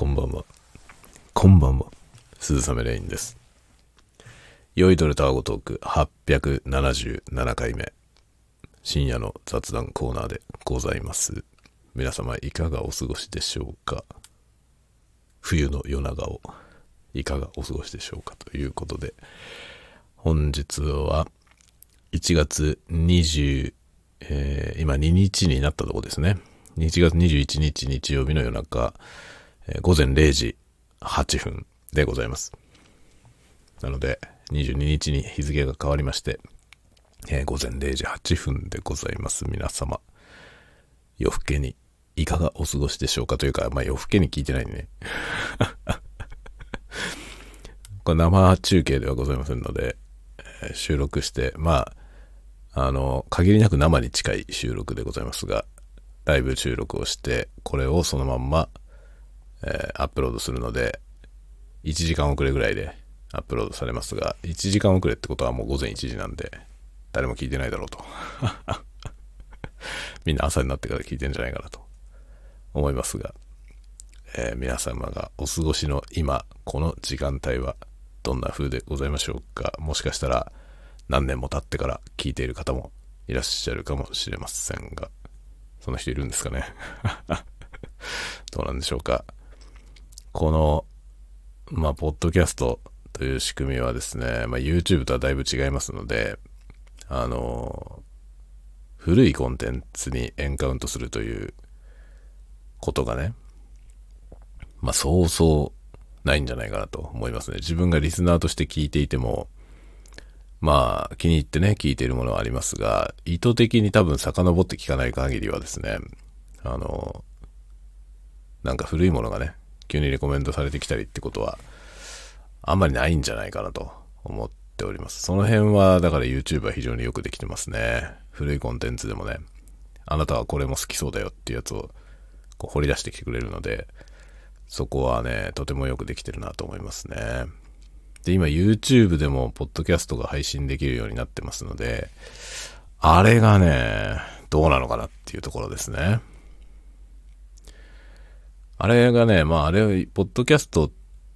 こんばんは。こんばんは。鈴雨レインです。酔いどれタワゴトーク877回目。深夜の雑談コーナーでございます。皆様いかがお過ごしでしょうか？冬の夜長をいかがお過ごしでしょうか？ということで、本日は1月20、えー今2日になったとこですね。1月21日日曜日の夜中、午前0時8分でございます。なので、22日に日付が変わりまして、えー午前0時8分でございます。皆様、夜更けにいかがお過ごしでしょうかというか、まあ夜更けに聞いてないんでね。これ生中継ではございませんので、えー収録して、まあ、あの、限りなく生に近い収録でございますが、ライブ収録をして、これをそのまんま、えーアップロードするので、1時間遅れぐらいでアップロードされますが、1時間遅れってことはもう午前1時なんで、誰も聞いてないだろうと。みんな朝になってから聞いてんじゃないかなと思いますが、えー皆様がお過ごしの今、この時間帯はどんな風でございましょうか。もしかしたら何年も経ってから聞いている方もいらっしゃるかもしれませんが、そんな人いるんですかね。どうなんでしょうか。この、まあ、ポッドキャストという仕組みはですね、まあ、YouTube とはだいぶ違いますので、あの、古いコンテンツにエンカウントするということがね、まあ、そうそうないんじゃないかなと思いますね。自分がリスナーとして聞いていても、まあ、気に入ってね、聞いているものはありますが、意図的に多分遡って聞かない限りはですね、あの、なんか古いものがね、急にレコメンドされてきたりってことは、あんまりないんじゃないかなと思っております。その辺は、だから YouTube は非常によくできてますね。古いコンテンツでもね、あなたはこれも好きそうだよっていうやつをこう掘り出してきてくれるので、そこはね、とてもよくできてるなと思いますね。で、今 YouTube でもポッドキャストが配信できるようになってますので、あれがね、どうなのかなっていうところですね。あれがね、まああれ、ポッドキャスト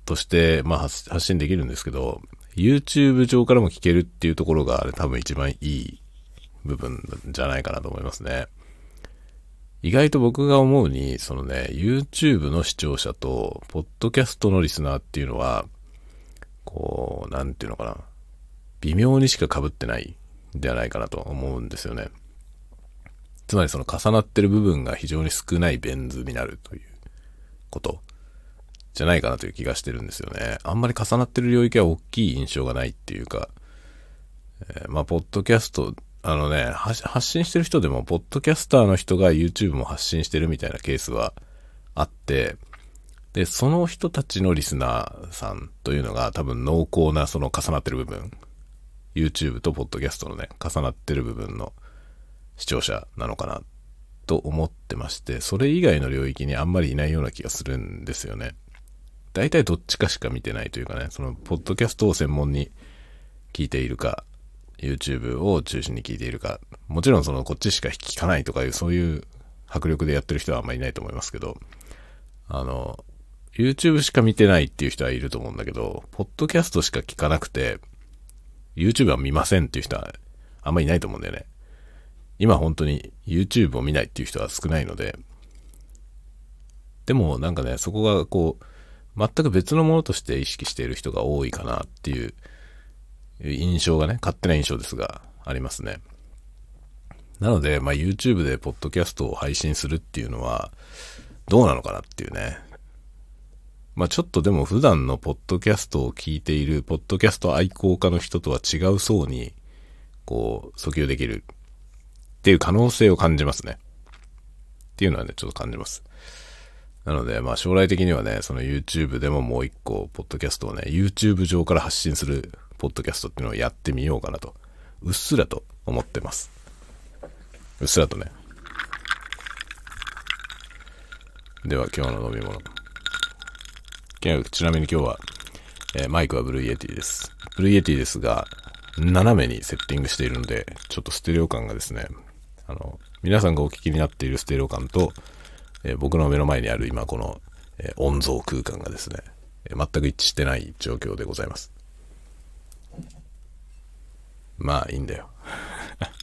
として、まあ発信できるんですけど、YouTube 上からも聞けるっていうところがあれ多分一番いい部分じゃないかなと思いますね。意外と僕が思うに、そのね、YouTube の視聴者と、ポッドキャストのリスナーっていうのは、こう、なんていうのかな。微妙にしか被ってないんではないかなと思うんですよね。つまりその重なってる部分が非常に少ないベン図になるということじゃないかなという気がしてるんですよね。あんまり重なってる領域は大きい印象がないっていうか、えーまあ、ポッドキャスト、あのね、発信してる人でも、ポッドキャスターの人が YouTube も発信してるみたいなケースはあって、で、その人たちのリスナーさんというのが多分濃厚なその重なってる部分、YouTube とポッドキャストのね、重なってる部分の視聴者なのかなっと思ってまして、それ以外の領域にあんまりいないような気がするんですよね。大体どっちかしか見てないというかね、その、ポッドキャストを専門に聞いているか、YouTube を中心に聞いているか、もちろんその、こっちしか聞かないとかいう、そういう迫力でやってる人はあんまりいないと思いますけど、あの、YouTube しか見てないっていう人はいると思うんだけど、ポッドキャストしか聞かなくて、YouTube は見ませんっていう人はあんまりいないと思うんだよね。今本当に YouTube を見ないっていう人は少ないので、でもなんかね、そこがこう、全く別のものとして意識している人が多いかなっていう印象がね、勝手な印象ですが、ありますね。なので、まあ、YouTube でポッドキャストを配信するっていうのは、どうなのかなっていうね。まあ、ちょっとでも普段のポッドキャストを聞いている、ポッドキャスト愛好家の人とは違う層に、こう、訴求できるっていう可能性を感じますね。っていうのはね、ちょっと感じます。なので、まあ将来的にはね、その YouTube でももう一個、ポッドキャストをね、YouTube 上から発信するポッドキャストっていうのをやってみようかなと、うっすらと思ってます。うっすらとね。では今日の飲み物。ちなみに今日は、えーマイクは Blue Yeti です。 Blue Yeti ですが、斜めにセッティングしているので、ちょっとステレオ感がですね、あの、皆さんがお聞きになっているステレオ感と、えー僕の目の前にある今このえー、音像空間がですね、え全く一致してない状況でございます。まあいいんだよ。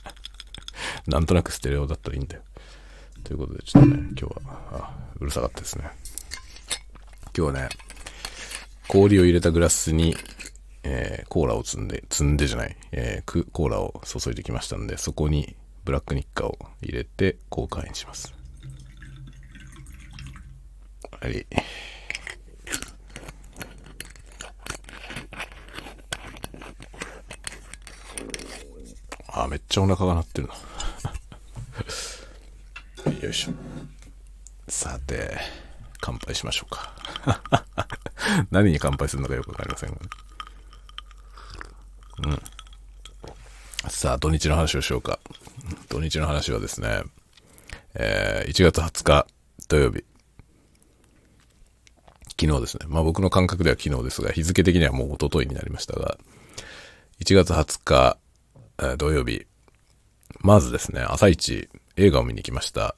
なんとなくステレオだったらいいんだよ。ということで、ちょっとね、今日は、あうるさかったですね。今日はね、氷を入れたグラスに、えー、コーラを積んで、積んでじゃない、えー、コーラを注いできましたんで、そこにブラックニッカを入れて交換にします。はい。あ、めっちゃお腹が鳴ってるな。よいしょ。さて、乾杯しましょうか。何に乾杯するのかよくわかりませんがね。うん。さあ、土日の話をしようか。土日の話はですね、えー、1月20日土曜日。昨日ですね。まあ僕の感覚では昨日ですが、日付的にはもう一昨日になりましたが、1月20日、えー、土曜日、まずですね、朝一映画を見に来ました。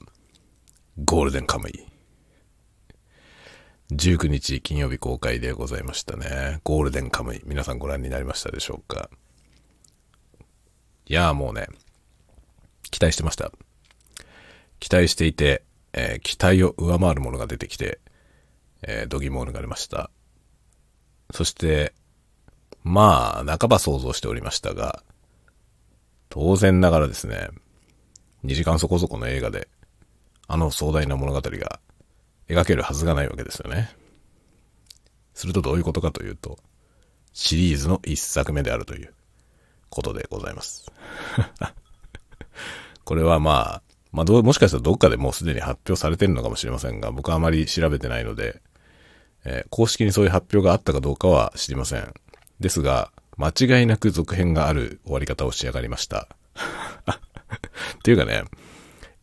ゴールデンカムイ。19日金曜日公開でございましたね。ゴールデンカムイ。皆さんご覧になりましたでしょうか？いやーもうね、期待してました。期待していて、えー、期待を上回るものが出てきて、えー、度肝を抜かれました。そして、まあ、半ば想像しておりましたが、当然ながらですね、2時間そこそこの映画で、あの壮大な物語が描けるはずがないわけですよね。するとどういうことかというと、シリーズの一作目であるということでございます。これはまあ、まあど、もしかしたらどっかでもうすでに発表されてるのかもしれませんが、僕はあまり調べてないので、えー、公式にそういう発表があったかどうかは知りません。ですが、間違いなく続編がある終わり方を仕上がりました。っていうかね、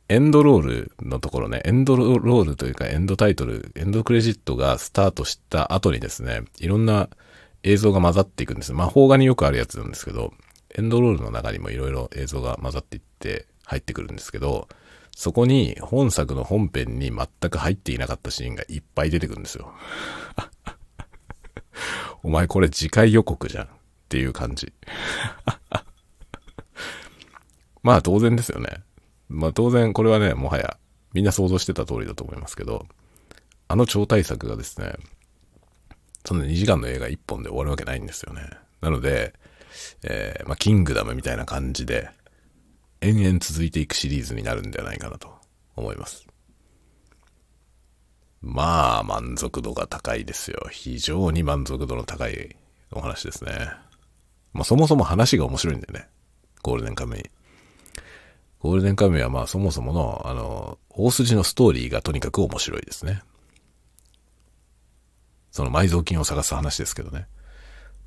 エンドロールのところね、エンドロールというかエンドタイトル、エンドクレジットがスタートした後にですね、いろんな映像が混ざっていくんです。まあ、邦画によくあるやつなんですけど、エンドロールの中にもいろいろ映像が混ざっていって入ってくるんですけど、そこに本作の本編に全く入っていなかったシーンがいっぱい出てくるんですよ。お前これ次回予告じゃんっていう感じ。まあ当然ですよね。まあ当然これはね、もはやみんな想像してた通りだと思いますけど、あの超大作がですね、その2時間の映画1本で終わるわけないんですよね。なので、えー、まあ、キングダムみたいな感じで、延々続いていくシリーズになるんではないかなと思います。まあ、満足度が高いですよ。非常に満足度の高いお話ですね。まあ、そもそも話が面白いんだよね。ゴールデンカムイ。ゴールデンカムイはまあそもそもの、あの、大筋のストーリーがとにかく面白いですね。その埋蔵金を探す話ですけどね。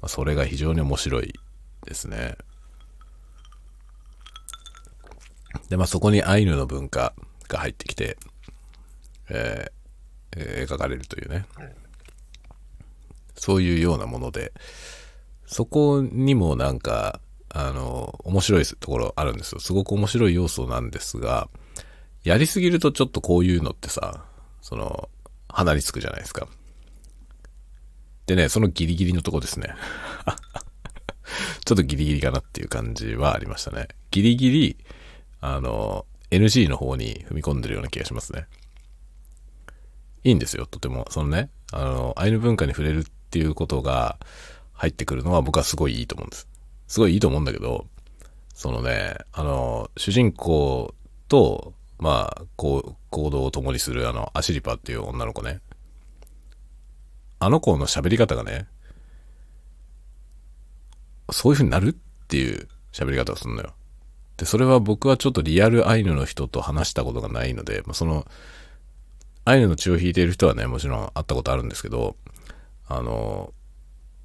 まあ、それが非常に面白いですね。で、まあそこにアイヌの文化が入ってきて、えー、描かれるというね。そういうようなもので、そこにもなんか、あの、面白いところあるんですよ。すごく面白い要素なんですが、やりすぎるとちょっとこういうのってさ、その、鼻につくじゃないですか。でね、そのギリギリのとこですね。ちょっとギリギリかなっていう感じはありましたね。ギリギリ、あの、NG の方に踏み込んでるような気がしますね。いいんですよ、とても。そのね、あの、アイヌ文化に触れるっていうことが入ってくるのは僕はすごいいいと思うんです。すごいいいと思うんだけど、そのね、あの、主人公と、まあ、こう、行動を共にするあの、アシリパっていう女の子ね。あの子の喋り方がね、そういう風になるっていう喋り方をするのよ。で、それは僕はちょっとリアルアイヌの人と話したことがないので、まあ、その、アイヌの血を引いている人はね、もちろん会ったことあるんですけど、あの、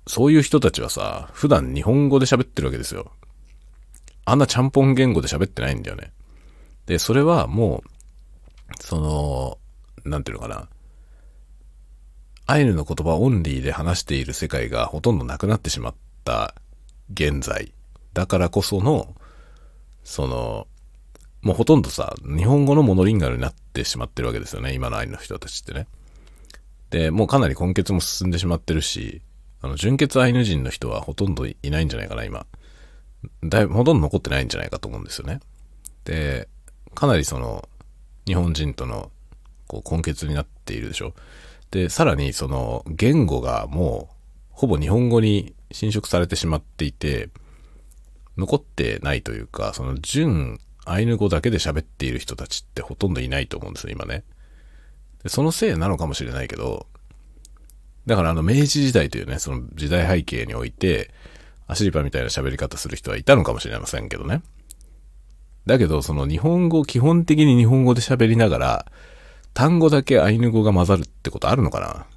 そういう人たちはさ、普段日本語で喋ってるわけですよ。あんなちゃんぽん言語で喋ってないんだよね。で、それはもう、その、なんていうのかな。アイヌの言葉オンリーで話している世界がほとんどなくなってしまった現在。だからこその、その、もうほとんどさ、日本語のモノリンガルになってしまってるわけですよね。今のアイヌの人たちってね。で、もうかなり根血も進んでしまってるし、あの、純血アイヌ人の人はほとんどいないんじゃないかな、今。だいぶ、ほとんど残ってないんじゃないかと思うんですよね。で、かなりその、日本人との、こう、根血になっているでしょ。で、さらにその、言語がもう、ほぼ日本語に侵食されてしまっていて、残ってないというか、その純アイヌ語だけで喋っている人たちってほとんどいないと思うんですよ、今ね。でそのせいなのかもしれないけど、だからあの明治時代というね、その時代背景において、アシリパみたいな喋り方する人はいたのかもしれませんけどね。だけど、その日本語、基本的に日本語で喋りながら、単語だけアイヌ語が混ざるってことあるのかな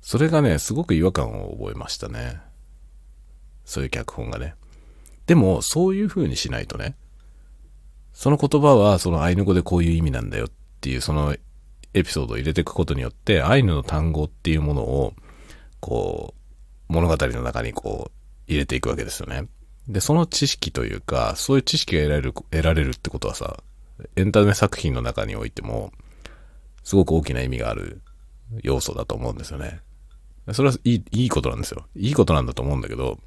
それがね、すごく違和感を覚えましたね。そういう脚本がね。でも、そういう風にしないとね、その言葉はそのアイヌ語でこういう意味なんだよっていう、そのエピソードを入れていくことによって、アイヌの単語っていうものを、こう、物語の中にこう、入れていくわけですよね。で、その知識というか、そういう知識が得られる、得られるってことはさ、エンタメ作品の中においても、すごく大きな意味がある要素だと思うんですよね。それはいい、いいことなんですよ。いいことなんだと思うんだけど、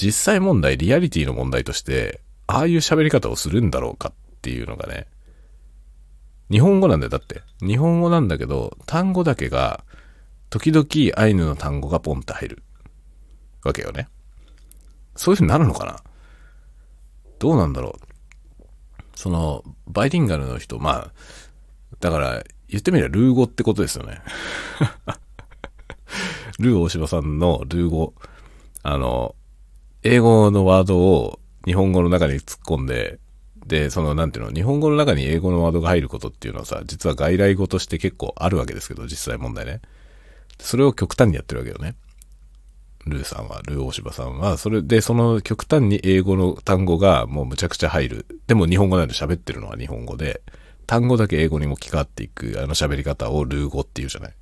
実際問題、リアリティの問題として、ああいう喋り方をするんだろうかっていうのがね、日本語なんだよ、だって。日本語なんだけど、単語だけが、時々アイヌの単語がポンって入るわけよね。そういう風になるのかな？どうなんだろう？その、バイリンガルの人、まあ、だから、言ってみればルー語ってことですよね。ルー大柴さんのルー語。あの、英語のワードを日本語の中に突っ込んで、で、その、なんていうの、日本語の中に英語のワードが入ることっていうのはさ、実は外来語として結構あるわけですけど、実際問題ね。それを極端にやってるわけよね。ルーさんは、ルー大柴さんは、それで、その極端に英語の単語がもうむちゃくちゃ入る。でも日本語なんで喋ってるのは日本語で、単語だけ英語にも置き換わっていく、あの喋り方をルー語っていうじゃない。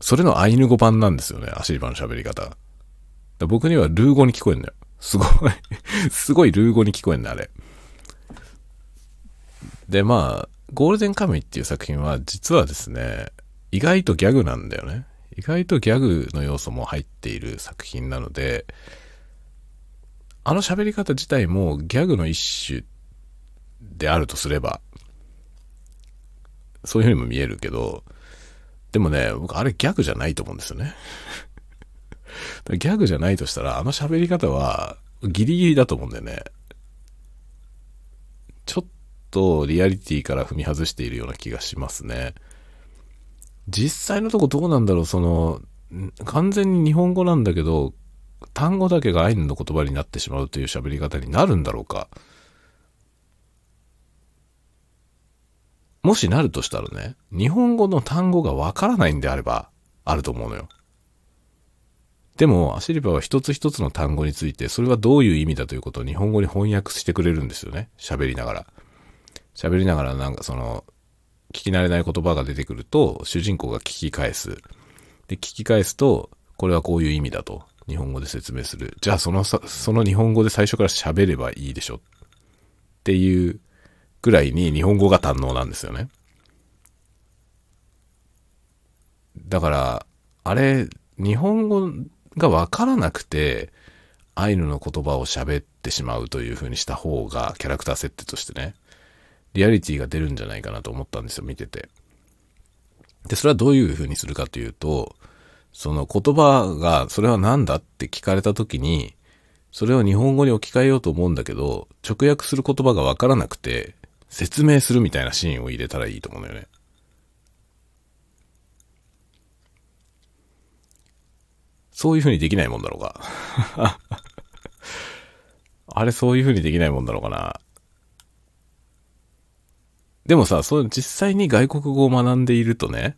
それのアイヌ語版なんですよね、アシリバの喋り方。僕にはルー語に聞こえんだよ。すごい すごいルー語に聞こえんだ、あれ。で、まあ、ゴールデンカムイっていう作品は実はですね、意外とギャグなんだよね。意外とギャグの要素も入っている作品なので、あの喋り方自体もギャグの一種であるとすれば、そういう風にも見えるけど、でもね、僕あれギャグじゃないと思うんですよね。ギャグじゃないとしたら、あの喋り方はギリギリだと思うんだよね。ちょっとリアリティから踏み外しているような気がしますね。実際のとこどうなんだろう、その、完全に日本語なんだけど、単語だけがアイヌの言葉になってしまうという喋り方になるんだろうか。もしなるとしたらね、日本語の単語がわからないんであれば、あると思うのよ。でも、アシリバは一つ一つの単語について、それはどういう意味だということを日本語に翻訳してくれるんですよね。喋りながら。喋りながらなんかその、聞き慣れない言葉が出てくると、主人公が聞き返す。で、聞き返すと、これはこういう意味だと、日本語で説明する。じゃあ、その、その日本語で最初から喋ればいいでしょ。っていうぐらいに日本語が堪能なんですよね。だから、あれ、日本語がわからなくて、アイヌの言葉を喋ってしまうという風にした方が、キャラクター設定としてね、リアリティが出るんじゃないかなと思ったんですよ、見てて。で、それはどういう風にするかというと、その言葉が、それは何だって聞かれた時に、それを日本語に置き換えようと思うんだけど、直訳する言葉がわからなくて、説明するみたいなシーンを入れたらいいと思うんだよね。そういう風にできないもんだろうか。あれそういう風にできないもんだろうかな。でもさ、そう実際に外国語を学んでいるとね、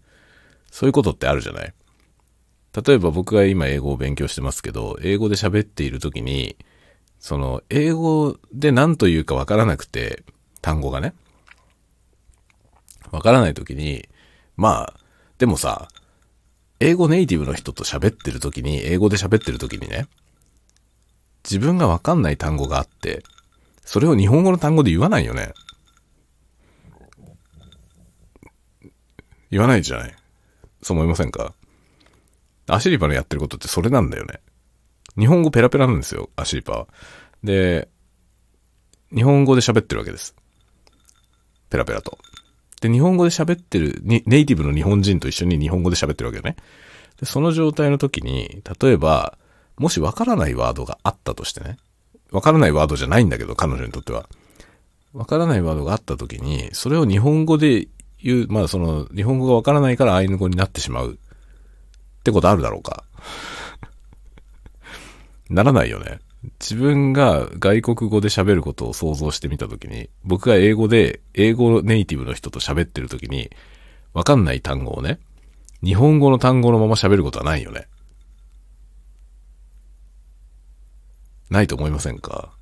そういうことってあるじゃない例えば僕が今英語を勉強してますけど、英語で喋っている時に、その、英語で何と言うかわからなくて、単語がね。わからない時に、まあ、でもさ、英語ネイティブの人と喋ってる時に、英語で喋ってる時にね、自分がわかんない単語があって、それを日本語の単語で言わないよね。言わないじゃない。そう思いませんか？アシリパのやってることってそれなんだよね。日本語ペラペラなんですよ、アシリパは。で、日本語で喋ってるわけです。ペラペラと。で、日本語で喋ってる、ネイティブの日本人と一緒に日本語で喋ってるわけよね。で、その状態の時に、例えば、もしわからないワードがあったとしてね。わからないワードじゃないんだけど、彼女にとっては。わからないワードがあった時に、それを日本語で言う、まあその、日本語がわからないからアイヌ語になってしまうってことあるだろうか。ならないよね。自分が外国語で喋ることを想像してみたときに、僕が英語で、英語ネイティブの人と喋ってるときに、わかんない単語をね、日本語の単語のまま喋ることはないよね。ないと思いませんか？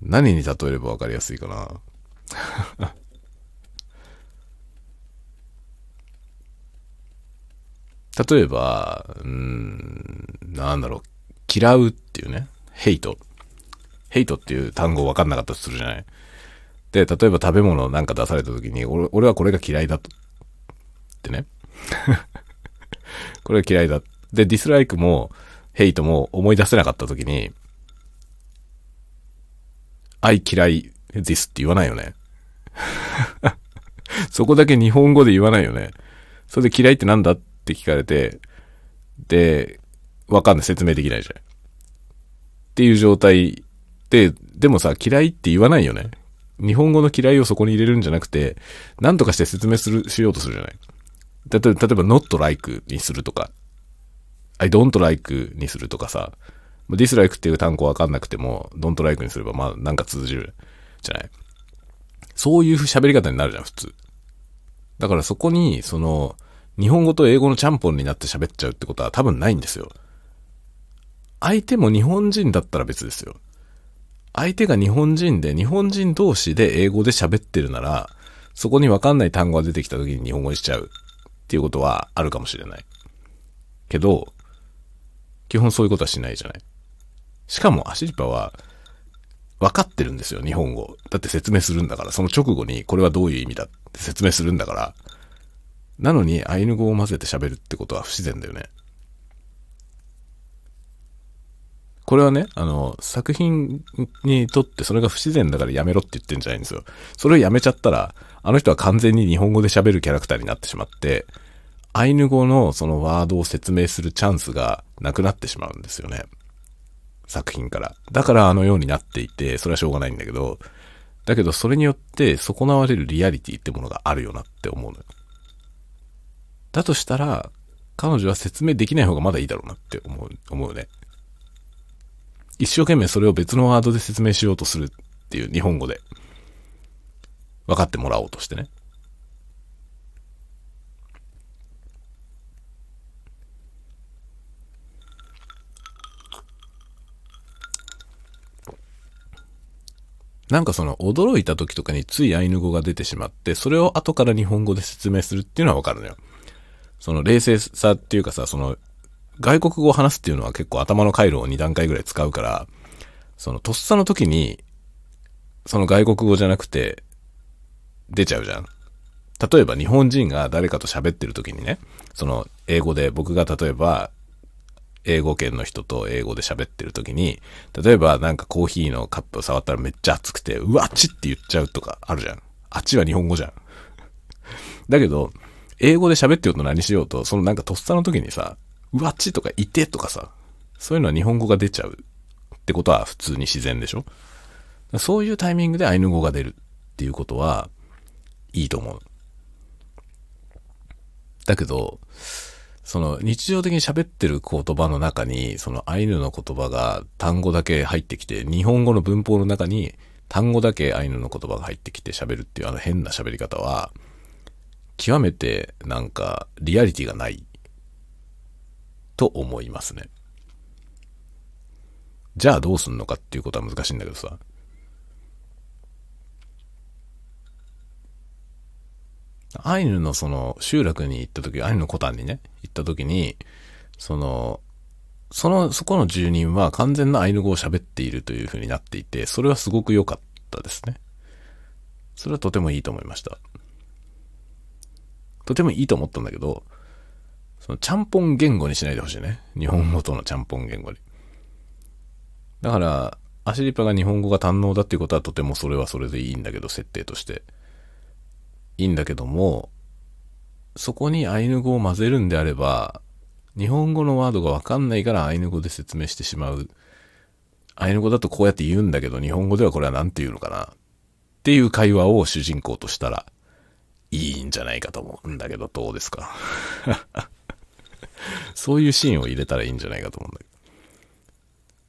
何に例えればわかりやすいかな？例えば、うん、なんだろう、嫌うっていうね、ヘイト。ヘイトっていう単語分かんなかったとするじゃない。で、例えば食べ物なんか出された時に、俺俺はこれが嫌いだと。ってね。これが嫌いだ。で、ディスライクも、ヘイトも思い出せなかった時に、愛嫌い this って言わないよね。そこだけ日本語で言わないよね。それで嫌いってなんだって聞かれて、で、わかんない。説明できないじゃん。っていう状態で、でもさ、嫌いって言わないよね。日本語の嫌いをそこに入れるんじゃなくて、何とかして説明する、しようとするじゃない。例えば、例えば not like にするとか、I don't like にするとかさ、dislike っていう単語わかんなくても、don't like にすれば、まあ、なんか通じるじゃない。そういう喋り方になるじゃん、普通。だからそこに、その、日本語と英語のちゃんぽんになって喋っちゃうってことは多分ないんですよ。相手も日本人だったら別ですよ。相手が日本人で、日本人同士で英語で喋ってるなら、そこにわかんない単語が出てきた時に日本語にしちゃうっていうことはあるかもしれない。けど、基本そういうことはしないじゃない。しかもアシリパは、分かってるんですよ、日本語。だって説明するんだから、その直後にこれはどういう意味だって説明するんだから。なのにアイヌ語を混ぜて喋るってことは不自然だよね。これはね、あの、作品にとってそれが不自然だからやめろって言ってんじゃないんですよ。それをやめちゃったら、あの人は完全に日本語で喋るキャラクターになってしまって、アイヌ語のそのワードを説明するチャンスがなくなってしまうんですよね。作品から。だからあのようになっていて、それはしょうがないんだけど、だけどそれによって損なわれるリアリティってものがあるよなって思うのよ。だとしたら、彼女は説明できない方がまだいいだろうなって思う、思うね。一生懸命それを別のワードで説明しようとするっていう日本語で。分かってもらおうとしてね。なんかその驚いた時とかについアイヌ語が出てしまって、それを後から日本語で説明するっていうのはわかるのよ。その冷静さっていうかさ、その外国語を話すっていうのは結構頭の回路を2段階ぐらい使うから、そのとっさの時に、その外国語じゃなくて出ちゃうじゃん。例えば日本人が誰かと喋ってる時にね、その英語で僕が例えば英語圏の人と英語で喋ってる時に、例えばなんかコーヒーのカップを触ったらめっちゃ熱くて、うわっちって言っちゃうとかあるじゃん。あっちは日本語じゃん。だけど、英語で喋ってようと何しようと、そのなんかとっさの時にさ、うわっちとかいてとかさ、そういうのは日本語が出ちゃうってことは普通に自然でしょ？そういうタイミングでアイヌ語が出るっていうことは、いいと思う。だけど、その日常的に喋ってる言葉の中に、そのアイヌの言葉が単語だけ入ってきて、日本語の文法の中に単語だけアイヌの言葉が入ってきて喋るっていうあの変な喋り方は、極めてなんかリアリティがないと思いますね。じゃあどうすんのかっていうことは難しいんだけどさ。アイヌのその集落に行った時、アイヌのコタンにね、行った時に、その、その、そこの住人は完全なアイヌ語を喋っているという風になっていて、それはすごく良かったですね。それはとてもいいと思いました。とてもいいと思ったんだけど、そのちゃんぽん言語にしないでほしいね。日本語とのちゃんぽん言語に。だから、アシリパが日本語が堪能だっていうことはとてもそれはそれでいいんだけど、設定として。いいんだけども、そこにアイヌ語を混ぜるんであれば、日本語のワードがわかんないからアイヌ語で説明してしまう。アイヌ語だとこうやって言うんだけど、日本語ではこれは何て言うのかなっていう会話を主人公としたらいいんじゃないかと思うんだけど、どうですか？そういうシーンを入れたらいいんじゃないかと思うんだけど。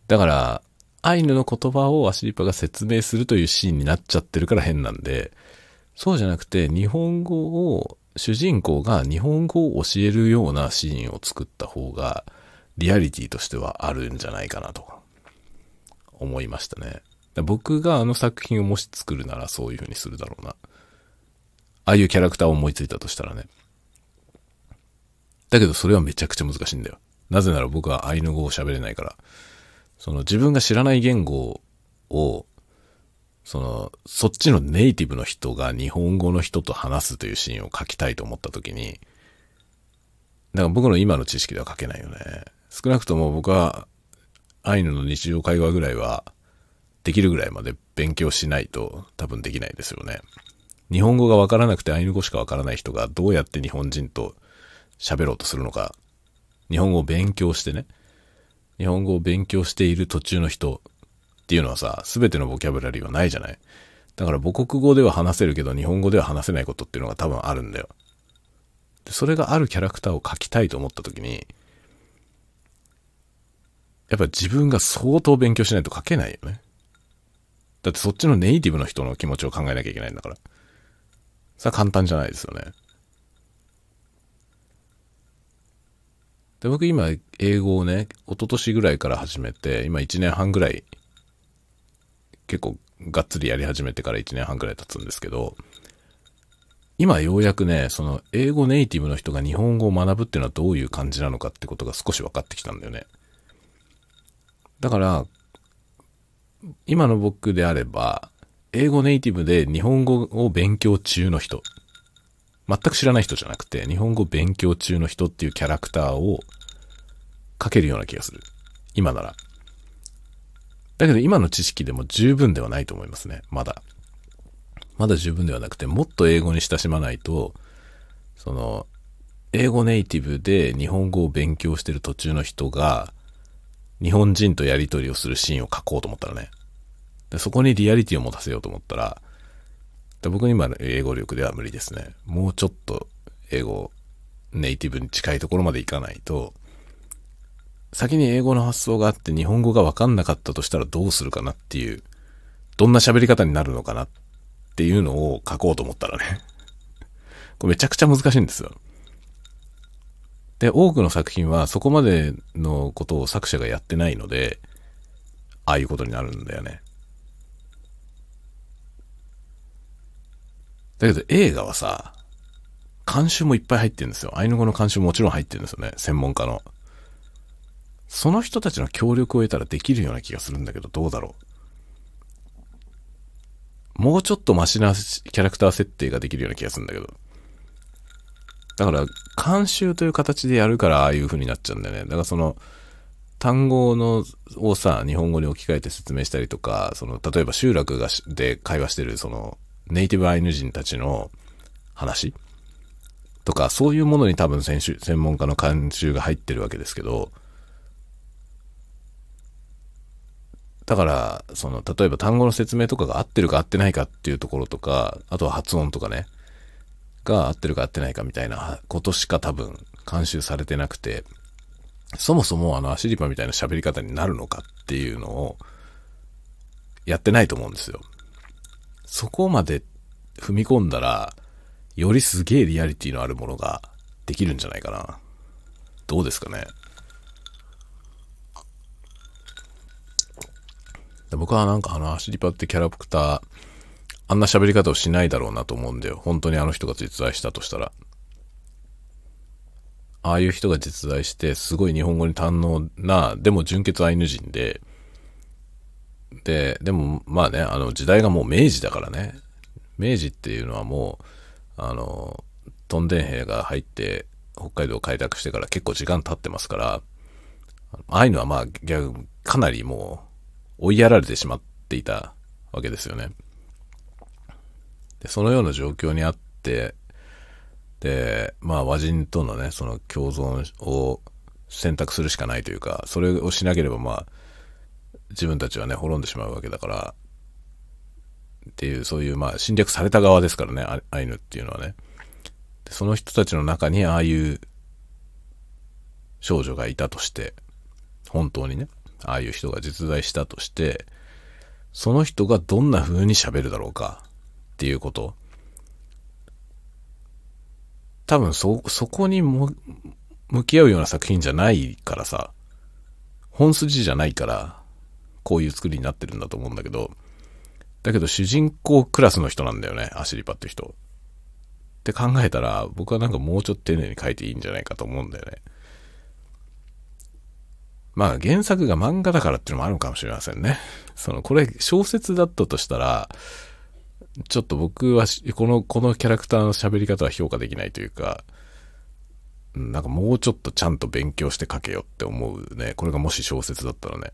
だから、アイヌの言葉をアシリパが説明するというシーンになっちゃってるから変なんで、そうじゃなくて、日本語を主人公が日本語を教えるようなシーンを作った方が、リアリティとしてはあるんじゃないかなと思いましたね。僕があの作品をもし作るならそういう風にするだろうな。ああいうキャラクターを思いついたとしたらね。だけどそれはめちゃくちゃ難しいんだよ。なぜなら僕はアイヌ語を喋れないから。その自分が知らない言語をその、そっちのネイティブの人が日本語の人と話すというシーンを書きたいと思った時に、だから僕の今の知識では書けないよね。少なくとも僕はアイヌの日常会話ぐらいはできるぐらいまで勉強しないと多分できないですよね。日本語がわからなくてアイヌ語しかわからない人がどうやって日本人と喋ろうとするのか、日本語を勉強してね、日本語を勉強している途中の人っていうのはさ、すべてのボキャブラリーはないじゃない。だから母国語では話せるけど日本語では話せないことっていうのが多分あるんだよ。でそれがあるキャラクターを描きたいと思った時に、やっぱ自分が相当勉強しないと書けないよね。だってそっちのネイティブの人の気持ちを考えなきゃいけないんだから。それは簡単じゃないですよね。で、僕今英語をね、一昨年ぐらいから始めて、今1年半ぐらい結構がっつりやり始めてから1年半くらい経つんですけど、今ようやくね、その英語ネイティブの人が日本語を学ぶっていうのはどういう感じなのかってことが少し分かってきたんだよね。だから、今の僕であれば、英語ネイティブで日本語を勉強中の人、全く知らない人じゃなくて、日本語勉強中の人っていうキャラクターを書けるような気がする。今なら。だけど今の知識でも十分ではないと思いますね。まだ。まだ十分ではなくて、もっと英語に親しまないと、その、英語ネイティブで日本語を勉強してる途中の人が、日本人とやり取りをするシーンを書こうと思ったらね。そこにリアリティを持たせようと思ったら、僕今の英語力では無理ですね。もうちょっと英語ネイティブに近いところまでいかないと、先に英語の発想があって日本語がわかんなかったとしたらどうするかなっていう、どんな喋り方になるのかなっていうのを書こうと思ったらねこれめちゃくちゃ難しいんですよ。で、多くの作品はそこまでのことを作者がやってないので、ああいうことになるんだよね。だけど映画はさ、監修もいっぱい入ってるんですよ。アイヌ語の監修ももちろん入ってるんですよね。専門家の。その人たちの協力を得たらできるような気がするんだけど、どうだろう。もうちょっとマシなキャラクター設定ができるような気がするんだけど。だから、監修という形でやるからああいう風になっちゃうんだよね。だからその、単語の、をさ、日本語に置き換えて説明したりとか、その、例えば集落がで会話してる、その、ネイティブアイヌ人たちの話とか、そういうものに多分専門家の監修が入ってるわけですけど、だから、その、例えば単語の説明とかが合ってるか合ってないかっていうところとか、あとは発音とかね、が合ってるか合ってないかみたいなことしか多分監修されてなくて、そもそもあのアシリパみたいな喋り方になるのかっていうのをやってないと思うんですよ。そこまで踏み込んだら、よりすげえリアリティのあるものができるんじゃないかな。どうですかね。僕はなんかあのアシリパってキャラクター、あんな喋り方をしないだろうなと思うんだよ。本当にあの人が実在したとしたら。ああいう人が実在して、すごい日本語に堪能な、でも純血アイヌ人で、で、でもまあね、あの時代がもう明治だからね。明治っていうのはもう、あの、トンデン兵が入って北海道を開拓してから結構時間経ってますから、ああいうのはまあ逆、かなりもう追いやられてしまっていたわけですよね。で、そのような状況にあって、で、まあ和人とのね、その共存を選択するしかないというか、それをしなければまあ、自分たちはね、滅んでしまうわけだから、っていう、そういう、まあ、侵略された側ですからね、アイヌっていうのはね。でその人たちの中に、ああいう少女がいたとして、本当にね、ああいう人が実在したとして、その人がどんな風に喋るだろうかっていうこと。多分そ、そこにも向き合うような作品じゃないからさ、本筋じゃないから、こういう作りになってるんだと思うんだけど、だけど主人公クラスの人なんだよね、アシリパって人。って考えたら、僕はなんかもうちょっと丁寧に書いていいんじゃないかと思うんだよね。まあ原作が漫画だからっていうのもあるのかもしれませんね。その、これ小説だったとしたら、ちょっと僕はこの、このキャラクターの喋り方は評価できないというか、なんかもうちょっとちゃんと勉強して書けよって思うね。これがもし小説だったらね。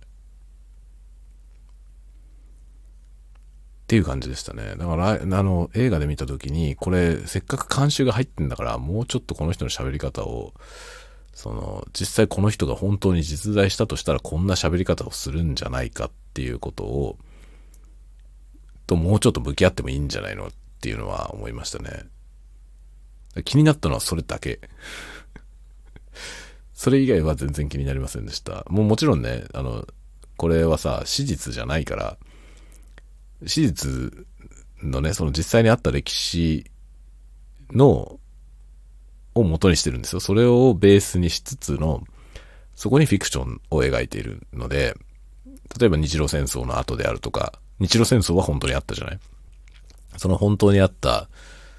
っていう感じでしたね。だから、あの、映画で見た時に、これ、せっかく監修が入ってんだから、もうちょっとこの人の喋り方を、その、実際この人が本当に実在したとしたら、こんな喋り方をするんじゃないかっていうことを、と、もうちょっと向き合ってもいいんじゃないのっていうのは思いましたね。気になったのはそれだけ。それ以外は全然気になりませんでした。もうもちろんね、あの、これはさ、史実じゃないから、史実のね、その実際にあった歴史の、を元にしてるんですよ。それをベースにしつつの、そこにフィクションを描いているので、例えば日露戦争の後であるとか、日露戦争は本当にあったじゃないその本当にあった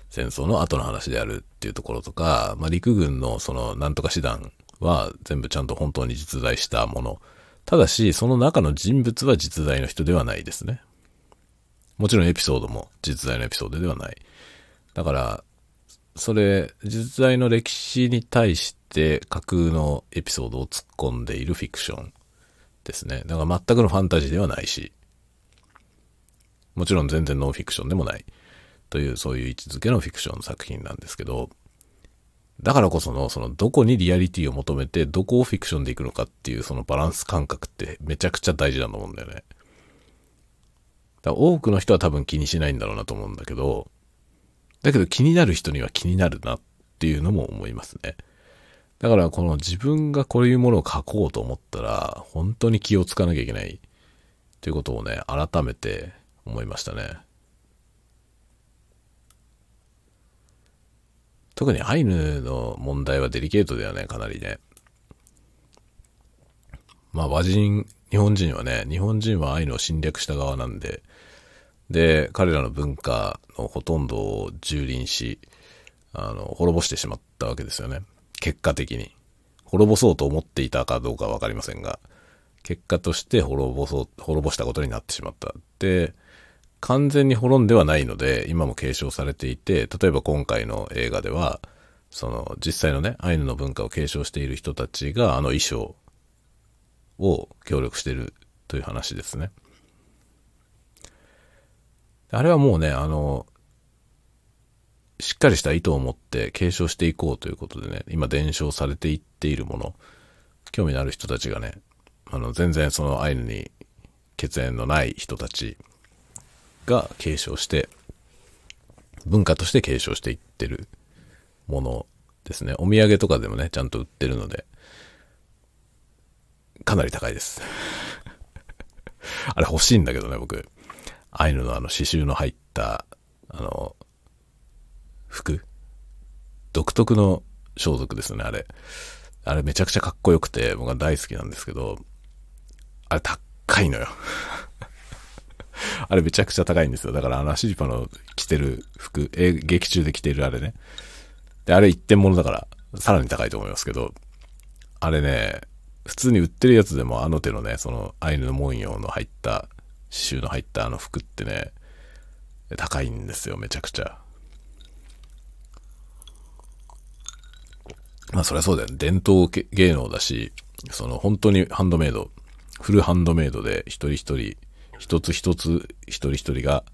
戦争の後の話であるっていうところとか、まあ、陸軍のそのなんとか師団は全部ちゃんと本当に実在したもの。ただし、その中の人物は実在の人ではないですね。もちろんエピソードも実在のエピソードではない。だから、それ、実在の歴史に対して架空のエピソードを突っ込んでいるフィクションですね。だから全くのファンタジーではないし、もちろん全然ノンフィクションでもないという、そういう位置づけのフィクションの作品なんですけど、だからこその、その、どこにリアリティを求めて、どこをフィクションでいくのかっていう、そのバランス感覚ってめちゃくちゃ大事だと思うんだよね。だ多くの人は多分気にしないんだろうなと思うんだけど、だけど気になる人には気になるなっていうのも思いますね。だからこの自分がこういうものを書こうと思ったら、本当に気をつかなきゃいけないということをね、改めて思いましたね。特にアイヌの問題はデリケートだよね、かなりね。まあ和人、日本人はね、日本人はアイヌを侵略した側なんで、で、彼らの文化のほとんどを蹂躙し、あの、滅ぼしてしまったわけですよね。結果的に。滅ぼそうと思っていたかどうかはわかりませんが、結果として滅ぼそう、滅ぼしたことになってしまった。で、完全に滅んではないので、今も継承されていて、例えば今回の映画では、その、実際のね、アイヌの文化を継承している人たちが、あの衣装を協力しているという話ですね。あれはもうね、あの、しっかりした意図を持って継承していこうということでね、今伝承されていっているもの、興味のある人たちがね、あの、全然そのアイヌに血縁のない人たちが継承して、文化として継承していってるものですね。お土産とかでもね、ちゃんと売ってるので、かなり高いです。あれ欲しいんだけどね、僕。アイヌのあの刺繍の入った、あの、服独特の装束ですね、あれ。あれめちゃくちゃかっこよくて、僕は大好きなんですけど、あれ高いのよ。あれめちゃくちゃ高いんですよ。だからあのアシリパの着てる服、え、劇中で着てるあれね。で、あれ一点物だから、さらに高いと思いますけど、あれね、普通に売ってるやつでもあの手のね、そのアイヌの文様の入った刺繍の入ったあの服ってね、高いんですよ、めちゃくちゃ。まあそりゃそうだよね。伝統芸能だし、その本当にハンドメイド、フルハンドメイドで一人一人、一つ一つ一人一人が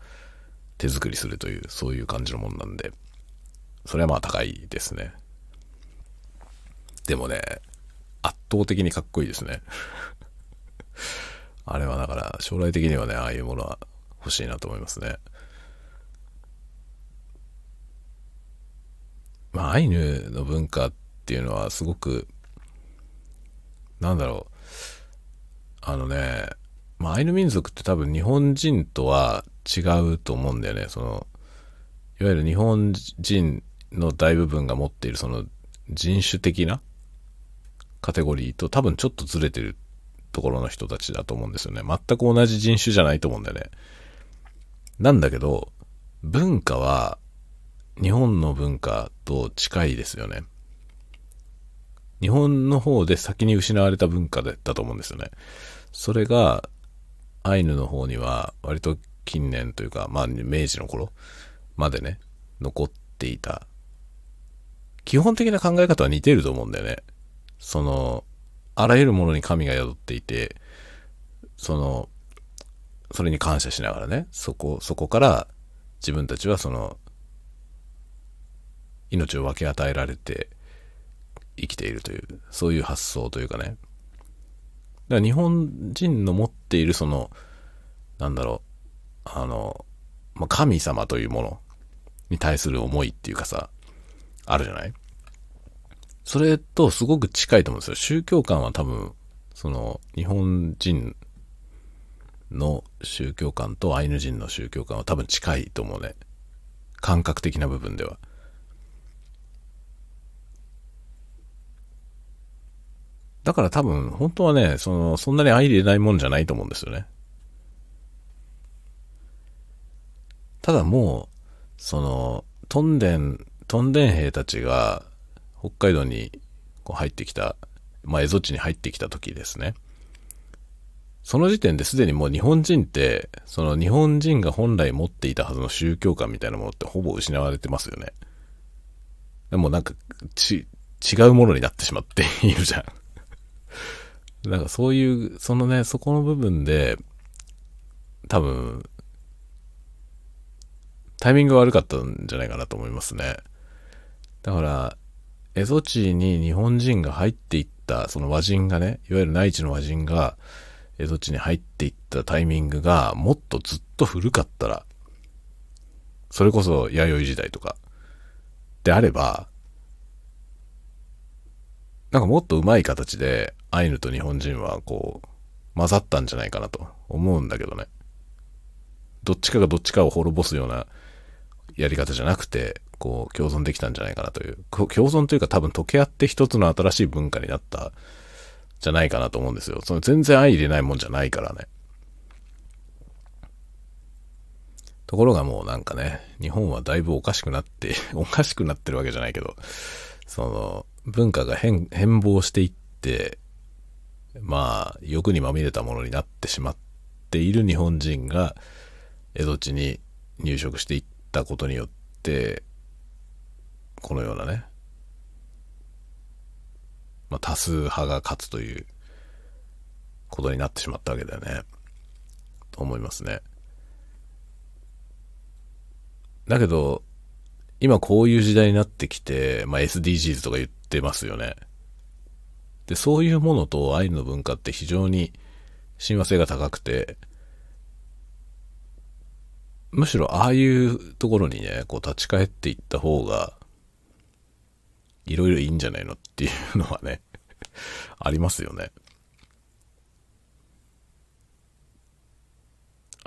手作りするという、そういう感じのもんなんで、それはまあ高いですね。でもね、圧倒的にかっこいいですね。あれはだから将来的にはね、ああいうものは欲しいなと思いますね。まあアイヌの文化っていうのはすごく、なんだろう。あのね、まあアイヌ民族って多分日本人とは違うと思うんだよね。その、いわゆる日本人の大部分が持っているその人種的なカテゴリーと多分ちょっとずれてるところの人たちだと思うんですよね。全く同じ人種じゃないと思うんだよね。なんだけど、文化は日本の文化と近いですよね。日本の方で先に失われた文化だったと思うんですよね。それがアイヌの方には割と近年というか、まあ明治の頃までね、残っていた。基本的な考え方は似てると思うんだよね。その、あらゆるものに神が宿っていて、その、それに感謝しながらね、そこ、そこから自分たちはその、命を分け与えられて生きているという、そういう発想というかね。だから日本人の持っているその、なんだろう、あの、まあ、神様というものに対する思いっていうかさ、あるじゃない？それとすごく近いと思うんですよ。宗教観は多分、その、日本人の宗教観とアイヌ人の宗教観は多分近いと思うね。感覚的な部分では。だから多分、本当はね、その、そんなに相入れないもんじゃないと思うんですよね。ただもう、その、トンデン、トンデン兵たちが、北海道にこう入ってきた、まあ、蝦夷地に入ってきた時ですね。その時点ですでにもう日本人って、その日本人が本来持っていたはずの宗教観みたいなものってほぼ失われてますよね。でもなんか、ち、違うものになってしまっているじゃん。なんかそういう、そのね、そこの部分で、多分、タイミング悪かったんじゃないかなと思いますね。だから、蝦夷地に日本人が入っていった、その和人がね、いわゆる内地の和人が、蝦夷地に入っていったタイミングが、もっとずっと古かったら、それこそ弥生時代とか、であれば、なんかもっと上手い形で、アイヌと日本人はこう、混ざったんじゃないかなと思うんだけどね。どっちかがどっちかを滅ぼすようなやり方じゃなくて、こう、共存できたんじゃないかなという、共存というか多分溶け合って一つの新しい文化になった、じゃないかなと思うんですよ。その全然相入れないもんじゃないからね。ところがもうなんかね、日本はだいぶおかしくなって、おかしくなってるわけじゃないけど、その、文化が変、変貌していって、まあ、欲にまみれたものになってしまっている日本人が、江戸地に入植していったことによって、このようなね、まあ、多数派が勝つということになってしまったわけだよね。と思いますね。だけど、今こういう時代になってきて、まあ、SDGs とか言ってますよね。で、そういうものとアイヌの文化って非常に親和性が高くて、むしろああいうところにね、こう立ち返っていった方が、いろいろいいんじゃないのっていうのはね ありますよね。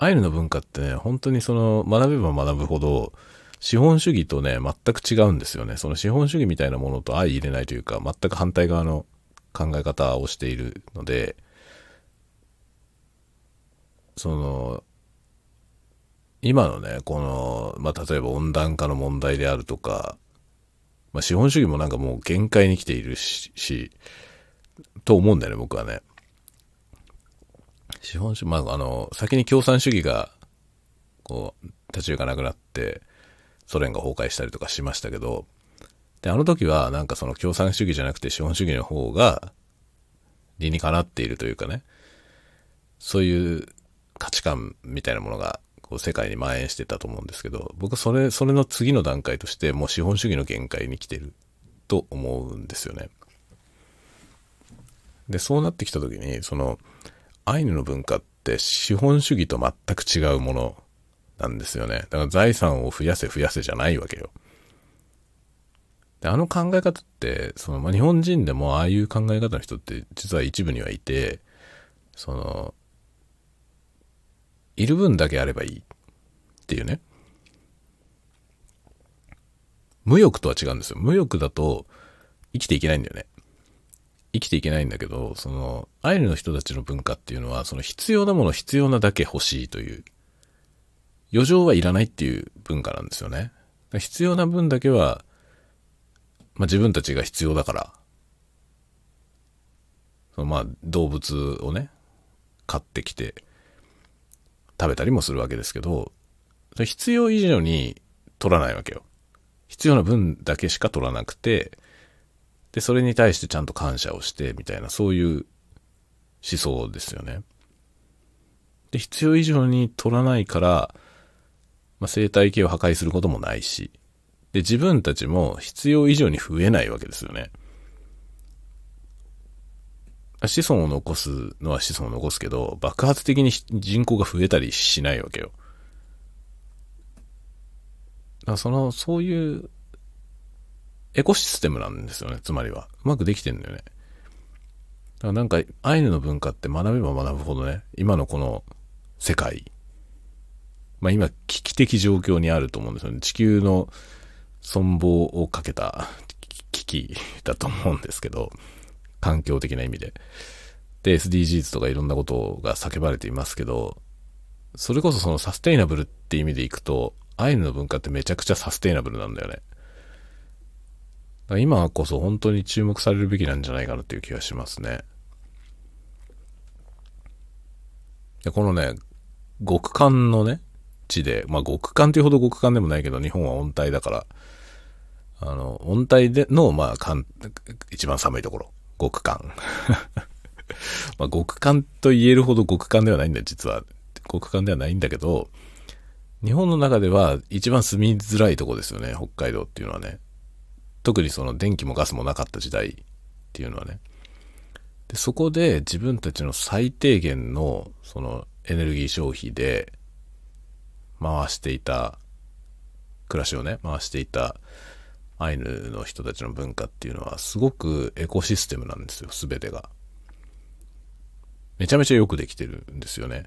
アイヌの文化ってね、本当にその学べば学ぶほど、資本主義とね、全く違うんですよね。その資本主義みたいなものと相入れないというか、全く反対側の考え方をしているので、その、今のね、この、まあ、例えば温暖化の問題であるとか、まあ、資本主義もなんかもう限界に来ているし、と思うんだよね、僕はね。資本主義、まあ、あの、先に共産主義が、こう、立ち行かなくなって、ソ連が崩壊したりとかしましたけど、で、あの時はなんかその共産主義じゃなくて資本主義の方が理にかなっているというかね、そういう価値観みたいなものがこう世界に蔓延してたと思うんですけど、僕それ、それの次の段階としてもう資本主義の限界に来てると思うんですよね。で、そうなってきた時に、そのアイヌの文化って資本主義と全く違うものなんですよね。だから財産を増やせ増やせじゃないわけよ。で、あの考え方って、その、まあ、日本人でもああいう考え方の人って実は一部にはいて、その、いる分だけあればいいっていうね。無欲とは違うんですよ。無欲だと生きていけないんだよね。生きていけないんだけど、その、アイヌの人たちの文化っていうのは、その必要なもの必要なだけ欲しいという、余剰はいらないっていう文化なんですよね。必要な分だけはまあ、自分たちが必要だから、そのまあ動物をね、買ってきて食べたりもするわけですけど、必要以上に取らないわけよ。必要な分だけしか取らなくて、で、それに対してちゃんと感謝をして、みたいな、そういう思想ですよね。で、必要以上に取らないから、まあ、生態系を破壊することもないし、で、自分たちも必要以上に増えないわけですよね。子孫を残すのは子孫を残すけど、爆発的に人口が増えたりしないわけよ。だからその、そういうエコシステムなんですよね、つまりは。うまくできてんだよね。だからなんか、アイヌの文化って学べば学ぶほどね、今のこの世界、まあ今危機的状況にあると思うんですよね。地球の存亡をかけた危機だと思うんですけど、環境的な意味で。で、SDGs とかいろんなことが叫ばれていますけど、それこそそのサステイナブルって意味でいくと、アイヌの文化ってめちゃくちゃサステイナブルなんだよね。今こそ本当に注目されるべきなんじゃないかなっていう気がしますね。でこのね、極寒のね、地で、まあ極寒っていうほど極寒でもないけど、日本は温帯だから、あの、温帯での、まあ、一番寒いところ。極寒。まあ、極寒と言えるほど極寒ではないんだ、実は。極寒ではないんだけど、日本の中では一番住みづらいとこですよね、北海道っていうのはね。特にその電気もガスもなかった時代っていうのはね。で、そこで自分たちの最低限のそのエネルギー消費で回していた、暮らしをね、回していたアイヌの人たちの文化っていうのはすごくエコシステムなんですよ、すべてが。めちゃめちゃよくできてるんですよね。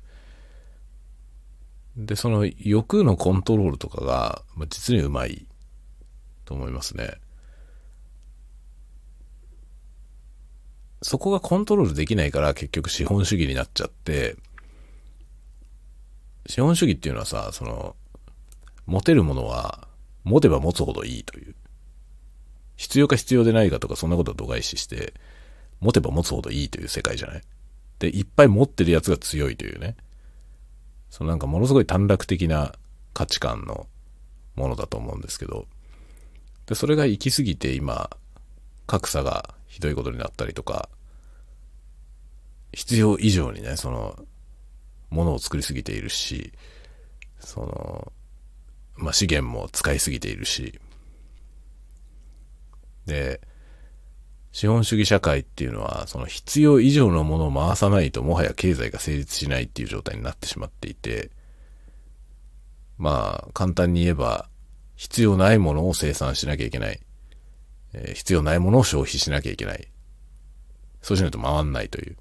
で、その欲のコントロールとかが、まあ、実にうまいと思いますね。そこがコントロールできないから結局資本主義になっちゃって、資本主義っていうのはさ、その、持てるものは持てば持つほどいいという。必要か必要でないかとかそんなことは度外視して、持てば持つほどいいという世界じゃない？で、いっぱい持ってるやつが強いというね。そのなんかものすごい短絡的な価値観のものだと思うんですけど、で、それが行き過ぎて今、格差がひどいことになったりとか、必要以上にね、その、ものを作りすぎているし、その、まあ、資源も使いすぎているし、で、資本主義社会っていうのは、その必要以上のものを回さないともはや経済が成立しないっていう状態になってしまっていて、まあ、簡単に言えば、必要ないものを生産しなきゃいけない。えー、必要ないものを消費しなきゃいけない。そうしないと回んないという、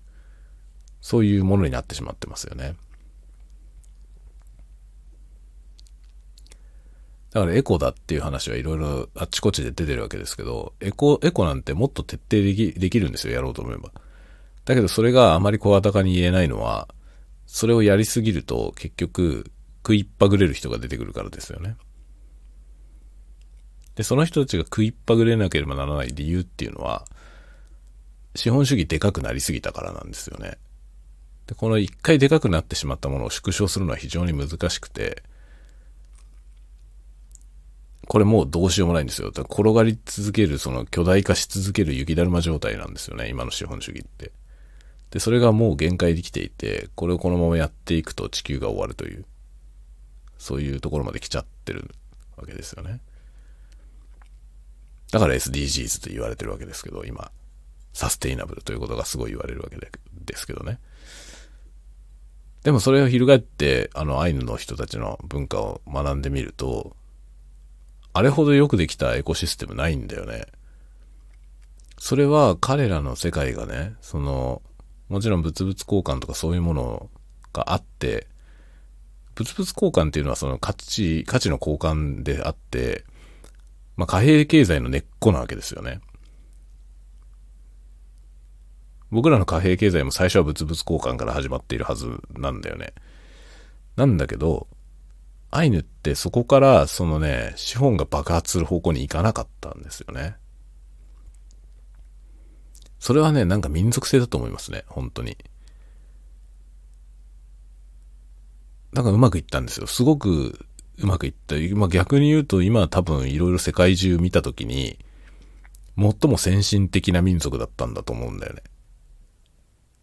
そういうものになってしまってますよね。だからエコだっていう話はいろいろあっちこっちで出てるわけですけど、エコ、エコなんてもっと徹底でき、できるんですよ、やろうと思えば。だけどそれがあまり声高に言えないのは、それをやりすぎると結局食いっぱぐれる人が出てくるからですよね。で、その人たちが食いっぱぐれなければならない理由っていうのは、資本主義でかくなりすぎたからなんですよね。で、この一回でかくなってしまったものを縮小するのは非常に難しくて、これもうどうしようもないんですよ。転がり続ける、その巨大化し続ける雪だるま状態なんですよね、今の資本主義って。で、それがもう限界できていて、これをこのままやっていくと地球が終わるという、そういうところまで来ちゃってるわけですよね。だから SDGs と言われてるわけですけど、今、サステイナブルということがすごい言われるわけですけどね。でもそれを翻って、あのアイヌの人たちの文化を学んでみると、あれほどよくできたエコシステムないんだよね。それは彼らの世界がね、その、もちろん物々交換とかそういうものがあって、物々交換っていうのはその価値、価値の交換であって、まあ貨幣経済の根っこなわけですよね。僕らの貨幣経済も最初は物々交換から始まっているはずなんだよね。なんだけど、アイヌってそこからそのね、資本が爆発する方向に行かなかったんですよね。それはね、なんか民族性だと思いますね、本当に。なんかうまくいったんですよ。すごくうまくいった。まあ、逆に言うと今多分いろいろ世界中見たときに、最も先進的な民族だったんだと思うんだよね。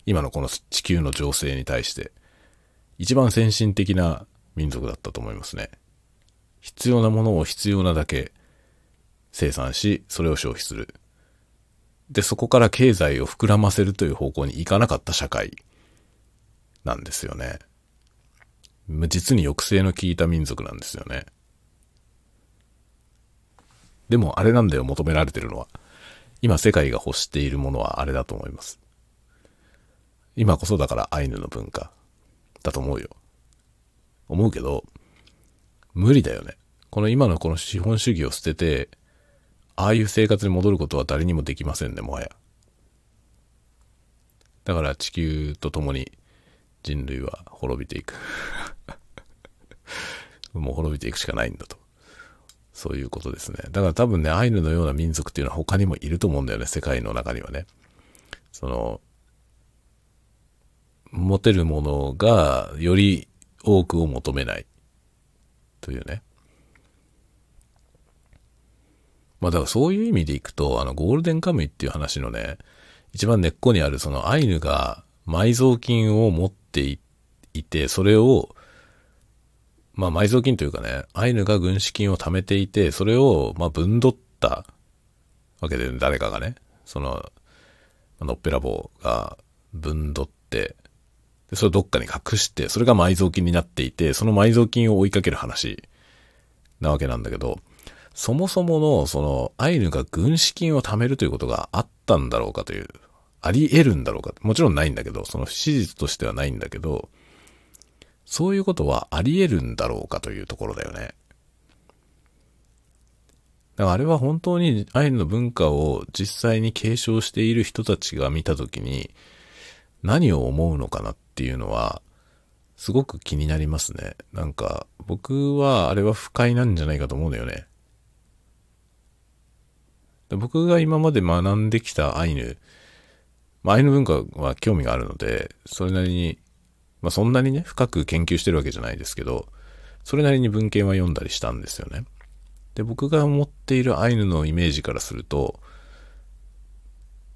今のこの地球の情勢に対して、一番先進的な民族だったと思いますね。必要なものを必要なだけ生産し、それを消費する。で、そこから経済を膨らませるという方向に行かなかった社会なんですよね。実に抑制の効いた民族なんですよね。でもあれなんだよ、求められてるのは。今世界が欲しているものはあれだと思います。今こそだからアイヌの文化だと思うよ。思うけど、無理だよね。この今のこの資本主義を捨てて、ああいう生活に戻ることは誰にもできませんね、もはや。だから地球と共に人類は滅びていく。もう滅びていくしかないんだと。そういうことですね。だから多分ね、アイヌのような民族っていうのは他にもいると思うんだよね、世界の中にはね。その、持てるものがより多くを求めないというね。まあだからそういう意味でいくと、あのゴールデンカムイっていう話のね、一番根っこにあるそのアイヌが埋蔵金を持っていて、それを、まあ埋蔵金というかね、アイヌが軍資金を貯めていて、それをまあ分取ったわけで、誰かがね、その、のっぺらぼうが分取って、で、それをどっかに隠して、それが埋蔵金になっていて、その埋蔵金を追いかける話なわけなんだけど、そもそもの、その、アイヌが軍資金を貯めるということがあったんだろうかという、あり得るんだろうか。もちろんないんだけど、その史実としてはないんだけど、そういうことはあり得るんだろうかというところだよね。だからあれは本当にアイヌの文化を実際に継承している人たちが見たときに何を思うのかなっっていうのは、すごく気になりますね。なんか、僕はあれは不快なんじゃないかと思うのよね。僕が今まで学んできたアイヌ、まあ、アイヌ文化は興味があるので、それなりに、まあ、そんなにね、深く研究してるわけじゃないですけど、それなりに文献は読んだりしたんですよね。で、僕が持っているアイヌのイメージからすると、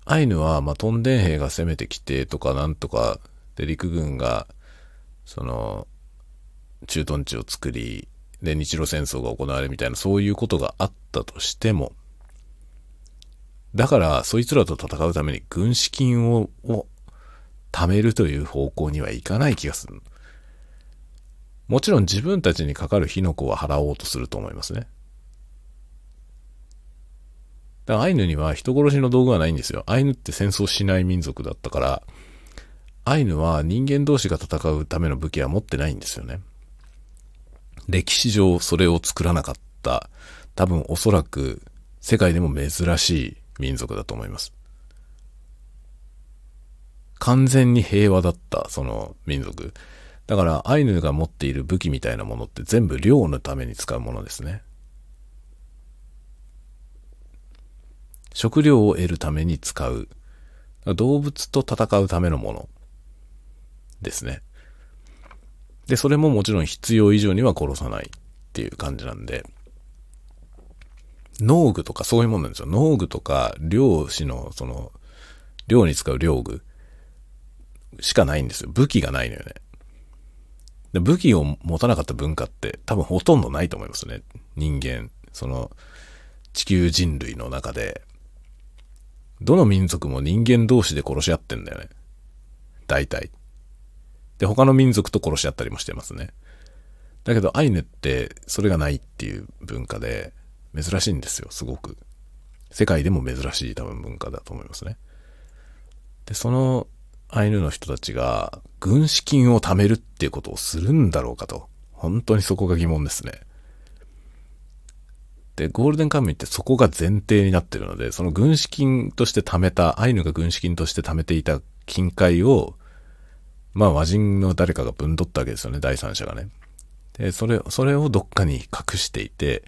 アイヌは、まあ、トンデン兵が攻めてきてとかなんとかで、陸軍が、その、駐屯地を作り、で、日露戦争が行われるみたいな、そういうことがあったとしても、だから、そいつらと戦うために軍資金を、を貯めるという方向にはいかない気がする。もちろん自分たちにかかる火の粉は払おうとすると思いますね。だからアイヌには人殺しの道具はないんですよ。アイヌって戦争しない民族だったから、アイヌは人間同士が戦うための武器は持ってないんですよね。歴史上それを作らなかった、多分おそらく世界でも珍しい民族だと思います。完全に平和だった、その民族。だからアイヌが持っている武器みたいなものって全部漁のために使うものですね。食料を得るために使う。動物と戦うためのもの。ですね。で、それももちろん必要以上には殺さないっていう感じなんで、農具とかそういうもんなんですよ。農具とか、漁師の、その、漁に使う漁具しかないんですよ。武器がないのよね。で武器を持たなかった文化って多分ほとんどないと思いますね。人間、その、地球人類の中で、どの民族も人間同士で殺し合ってんだよね。大体。で、他の民族と殺し合ったりもしてますね。だけどアイヌってそれがないっていう文化で珍しいんですよ、すごく。世界でも珍しい多分文化だと思いますね。で、そのアイヌの人たちが軍資金を貯めるっていうことをするんだろうかと。本当にそこが疑問ですね。で、ゴールデンカムイってそこが前提になってるので、その軍資金として貯めた、アイヌが軍資金として貯めていた金塊を、まあ和人の誰かが分取ったわけですよね、第三者がね。で、それ、それをどっかに隠していて、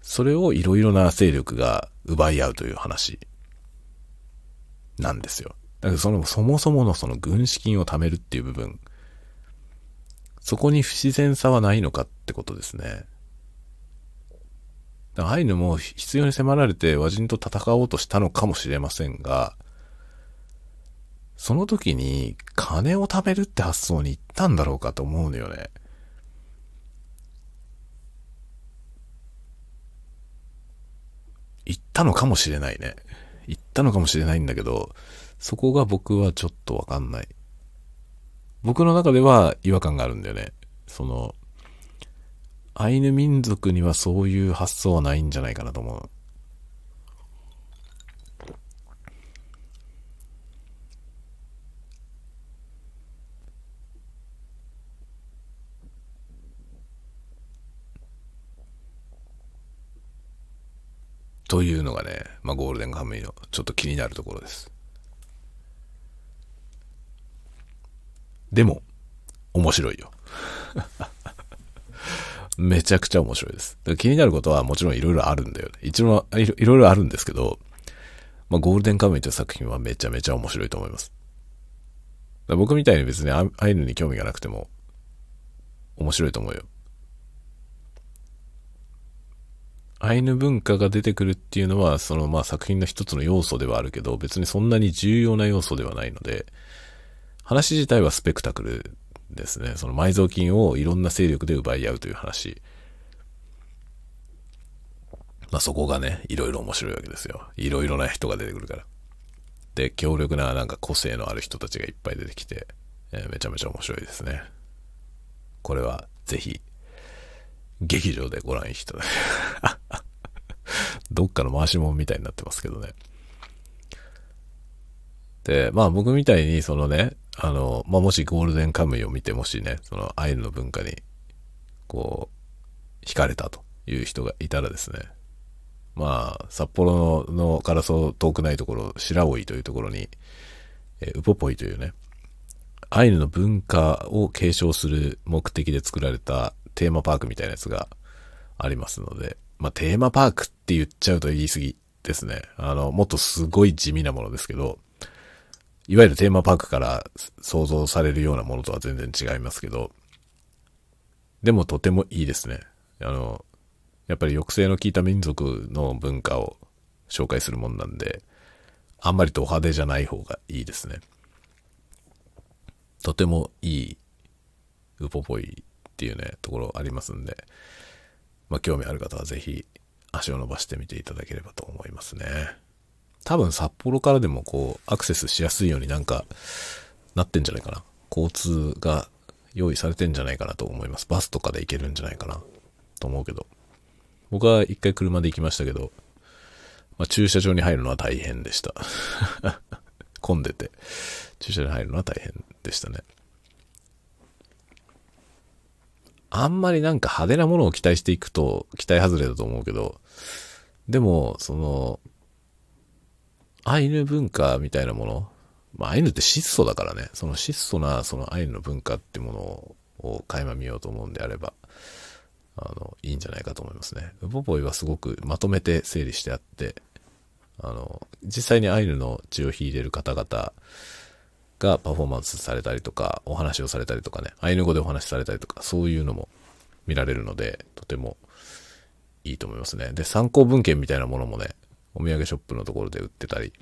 それをいろいろな勢力が奪い合うという話なんですよ。だからその、そもそものその軍資金を貯めるっていう部分、そこに不自然さはないのかってことですね。アイヌも必要に迫られて和人と戦おうとしたのかもしれませんが、その時に金を貯めるって発想に行ったんだろうかと思うのよね。行ったのかもしれないね。行ったのかもしれないんだけど、そこが僕はちょっとわかんない。僕の中では違和感があるんだよね。その、アイヌ民族にはそういう発想はないんじゃないかなと思う。というのがね、まあ、ゴールデンカムイのちょっと気になるところです。でも、面白いよ。めちゃくちゃ面白いです。気になることはもちろんいろいろあるんだよね。一応いろいろあるんですけど、まあ、ゴールデンカムイという作品はめちゃめちゃ面白いと思います。僕みたいに別にアイヌに興味がなくても面白いと思うよ。アイヌ文化が出てくるっていうのは、そのまあ作品の一つの要素ではあるけど、別にそんなに重要な要素ではないので、話自体はスペクタクルですね。その埋蔵金をいろんな勢力で奪い合うという話。まあそこがね、いろいろ面白いわけですよ。いろいろな人が出てくるから。で、強力ななんか個性のある人たちがいっぱい出てきて、えー、めちゃめちゃ面白いですね。これはぜひ劇場でご覧いただどっかの回し物みたいになってますけどね。で、まあ僕みたいにそのね、あの、まあもしゴールデンカムイを見てもしね、そのアイヌの文化に、こう、惹かれたという人がいたらですね、まあ、札幌のからそう遠くないところ、白老というところに、えウポポイというね、アイヌの文化を継承する目的で作られたテーマパークみたいなやつがありますので、まあ、テーマパークって言っちゃうと言い過ぎですね。あの、もっとすごい地味なものですけど、いわゆるテーマパークから想像されるようなものとは全然違いますけど、でもとてもいいですね。あの、やっぱり抑制の効いた民族の文化を紹介するもんなんで、あんまりド派手じゃない方がいいですね。とてもいいウポポイっていうね、ところありますんで、まあ、興味ある方はぜひ足を伸ばしてみていただければと思いますね。多分札幌からでもこう、アクセスしやすいようになんか、なってんじゃないかな。交通が用意されてんじゃないかなと思います。バスとかで行けるんじゃないかな、と思うけど。僕は一回車で行きましたけど、まあ、駐車場に入るのは大変でした。混んでて、駐車場に入るのは大変でしたね。あんまりなんか派手なものを期待していくと期待外れだと思うけど、でも、その、アイヌ文化みたいなもの、まあ、アイヌって質素だからね、その質素なそのアイヌの文化ってものを垣間見ようと思うんであれば、あの、いいんじゃないかと思いますね。ウポポイはすごくまとめて整理してあって、あの、実際にアイヌの血を引いてる方々がパフォーマンスされたりとか、お話をされたりとかね、アイヌ語でお話しされたりとか、そういうのも見られるので、とてもいいと思いますね。で、参考文献みたいなものもね、お土産ショップのところで売ってたり、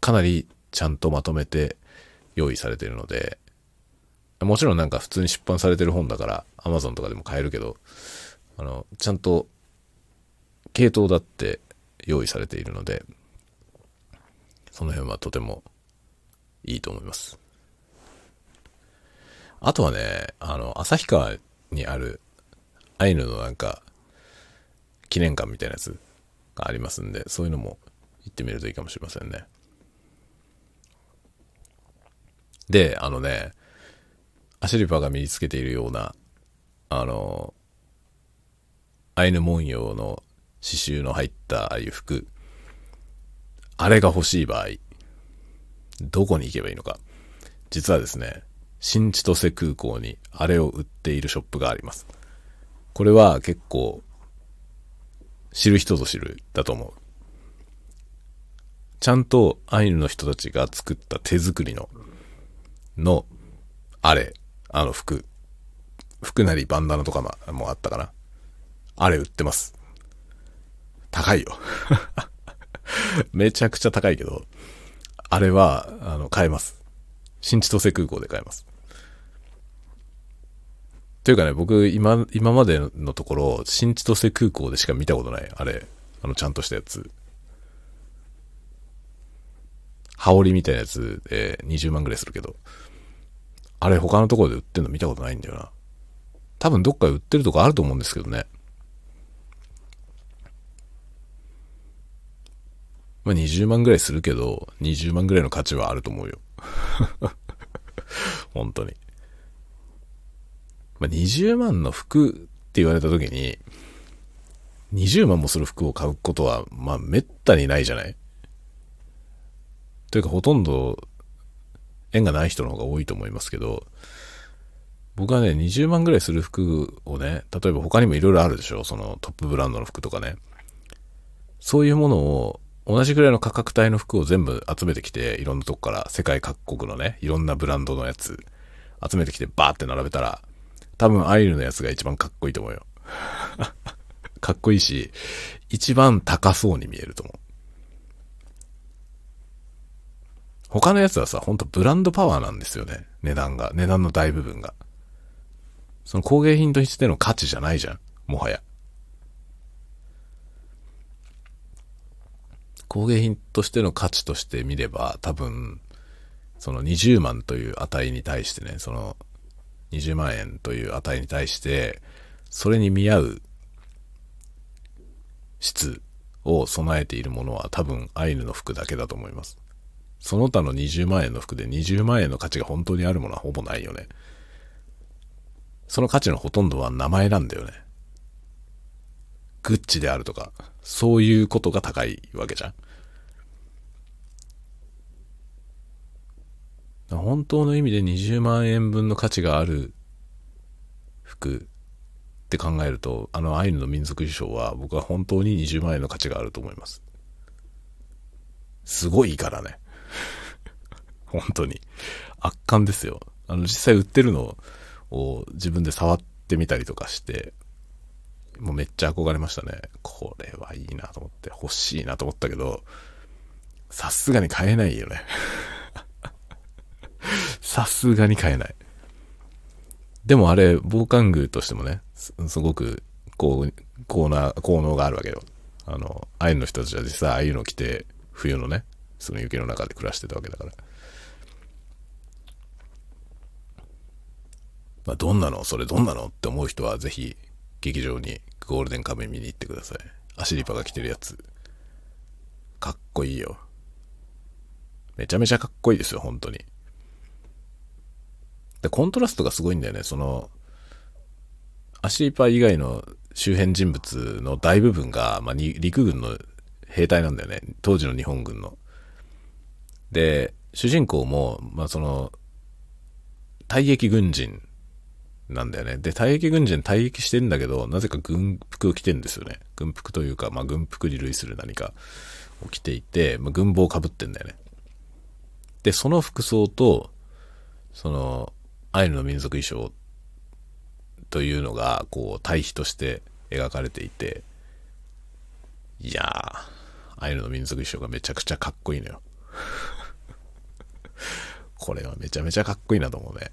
かなりちゃんとまとめて用意されているので、もちろんなんか普通に出版されてる本だから Amazon とかでも買えるけど、あの、ちゃんと系統だって用意されているので、その辺はとてもいいと思います。あとはね、あの、旭川にあるアイヌのなんか、記念館みたいなやつがありますんで、そういうのも行ってみるといいかもしれませんね。で、あのね、アシリパが身につけているような、あの、アイヌ文様の刺繍の入ったああいう服、あれが欲しい場合、どこに行けばいいのか。実はですね、新千歳空港にあれを売っているショップがあります。これは結構、知る人ぞ知るだと思う。ちゃんとアイヌの人たちが作った手作りの、の、あれ、あの服、服なりバンダナとかもあったかな。あれ売ってます。高いよ。めちゃくちゃ高いけど、あれは、あの、買えます。新千歳空港で買えます。というかね、僕、今、今までのところ、新千歳空港でしか見たことない。あれ、あの、ちゃんとしたやつ。羽織みたいなやつで20万ぐらいするけど、あれ他のところで売ってんの見たことないんだよな。多分どっか売ってるとこあると思うんですけどね。まあ、20万ぐらいするけど、20万ぐらいの価値はあると思うよ。本当に。まあ、20万の服って言われた時に、20万もする服を買うことは、まあ、めったにないじゃない？というか、ほとんど、縁がない人の方が多いと思いますけど、僕はね、20万ぐらいする服をね、例えば他にもいろいろあるでしょ？そのトップブランドの服とかね。そういうものを同じぐらいの価格帯の服を全部集めてきて、いろんなとこから世界各国のね、いろんなブランドのやつ集めてきてバーって並べたら、多分アイルのやつが一番かっこいいと思うよ。かっこいいし、一番高そうに見えると思う。他のやつはさ、ほんとブランドパワーなんですよね。値段が。値段の大部分が。その工芸品としての価値じゃないじゃん。もはや。工芸品としての価値として見れば、多分、その20万という値に対してね、その20万円という値に対して、それに見合う質を備えているものは多分アイヌの服だけだと思います。その他の20万円の服で20万円の価値が本当にあるものはほぼないよね。その価値のほとんどは名前なんだよね。グッチであるとか、そういうことが高いわけじゃん。本当の意味で20万円分の価値がある服って考えると、あのアイヌの民族衣装は僕は本当に20万円の価値があると思います。すごいいいからね。本当に。圧巻ですよ。あの実際売ってるのを自分で触ってみたりとかして、もうめっちゃ憧れましたね。これはいいなと思って、欲しいなと思ったけど、さすがに買えないよね。さすがに買えない。でもあれ、防寒具としてもね、すごく、こう、効能、効能があるわけよ。あの、アイヌの人たちは実際ああいうの着て、冬のね、その雪の中で暮らしてたわけだから。まあ、どんなの？それどんなの？って思う人はぜひ、劇場にゴールデンカムイ見に行ってください。アシリパが着てるやつ。かっこいいよ。めちゃめちゃかっこいいですよ、本当に。で、コントラストがすごいんだよね。その、アシリパ以外の周辺人物の大部分が、まあ、陸軍の兵隊なんだよね。当時の日本軍の。で、主人公も、まあ、その、退役軍人なんだよね。で、退役軍人退役してんだけど、なぜか軍服を着てんですよね。軍服というか、まあ、軍服に類する何かを着ていて、まあ、軍帽をかぶってんだよね。で、その服装と、その、アイヌの民族衣装というのが、こう、対比として描かれていて、いやー、アイヌの民族衣装がめちゃくちゃかっこいいのよ。これはめちゃめちゃかっこいいなと思うね。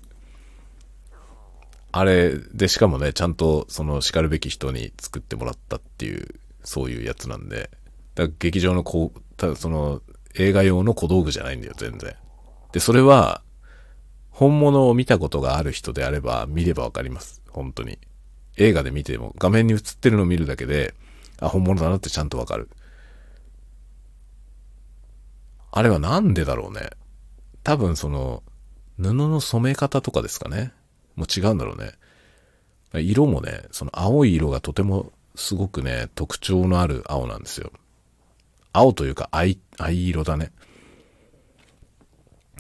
あれで、しかもね、ちゃんとその叱るべき人に作ってもらったっていう、そういうやつなんで、だから劇場のこう、ただその映画用の小道具じゃないんだよ、全然。で、それは、本物を見たことがある人であれば見ればわかります。本当に。映画で見ても画面に映ってるのを見るだけで、あ、本物だなってちゃんとわかる。あれはなんでだろうね。多分その、布の染め方とかですかね。もう違うんだろうね。色もね、その青い色がとてもすごくね、特徴のある青なんですよ。青というか藍、藍色だね。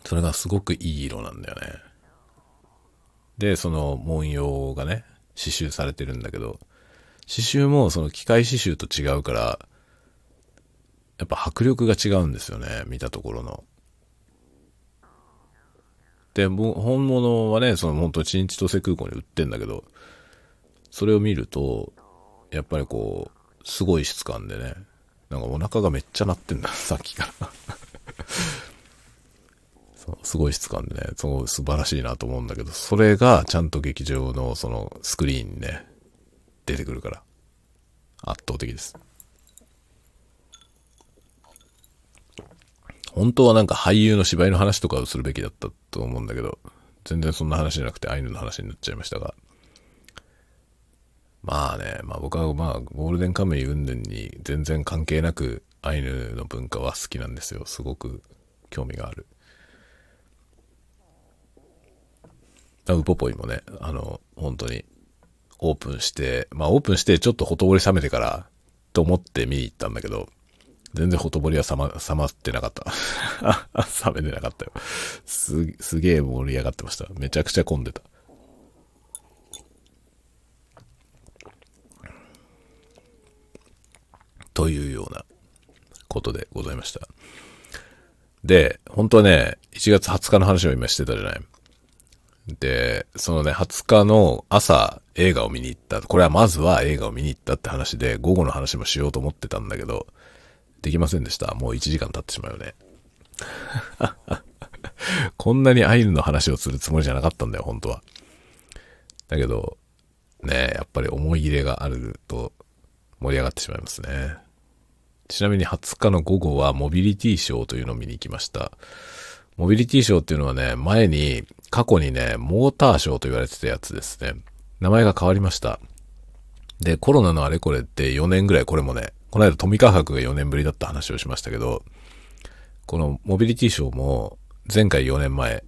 それがすごくいい色なんだよね。で、その文様がね、刺繍されてるんだけど、刺繍もその機械刺繍と違うから、やっぱ迫力が違うんですよね、見たところの。で、本物はね、その本当に新千歳空港に売ってんだけど、それを見ると、やっぱりこう、すごい質感でね、なんかお腹がめっちゃ鳴ってんだ、さっきから、すごい質感でね、すごい素晴らしいなと思うんだけど、それがちゃんと劇場のそのスクリーンにね、出てくるから、圧倒的です。本当はなんか俳優の芝居の話とかをするべきだったと思うんだけど、全然そんな話じゃなくてアイヌの話になっちゃいましたが。まあね、まあ僕はまあゴールデンカムイ云々に全然関係なくアイヌの文化は好きなんですよ。すごく興味がある。ウポポイもね、あの、本当にオープンして、まあオープンしてちょっとほとぼり冷めてからと思って見に行ったんだけど、全然ほとぼりは冷ま、冷まってなかった。冷めてなかったよ。す、すげえ盛り上がってました。めちゃくちゃ混んでた。というようなことでございました。で、本当はね、1月20日の話を今してたじゃない。で、そのね、20日の朝映画を見に行った。これはまずは映画を見に行ったって話で、午後の話もしようと思ってたんだけど、できませんでした。もう1時間経ってしまうよね。こんなにアイヌの話をするつもりじゃなかったんだよ、本当は。だけど、ねやっぱり思い入れがあると盛り上がってしまいますね。ちなみに20日の午後はモビリティショーというのを見に行きました。モビリティショーっていうのはね、前に、過去にね、モーターショーと言われてたやつですね。名前が変わりました。で、コロナのあれこれって4年ぐらいこれもね、この間富川博が4年ぶりだった話をしましたけど、このモビリティショーも前回4年前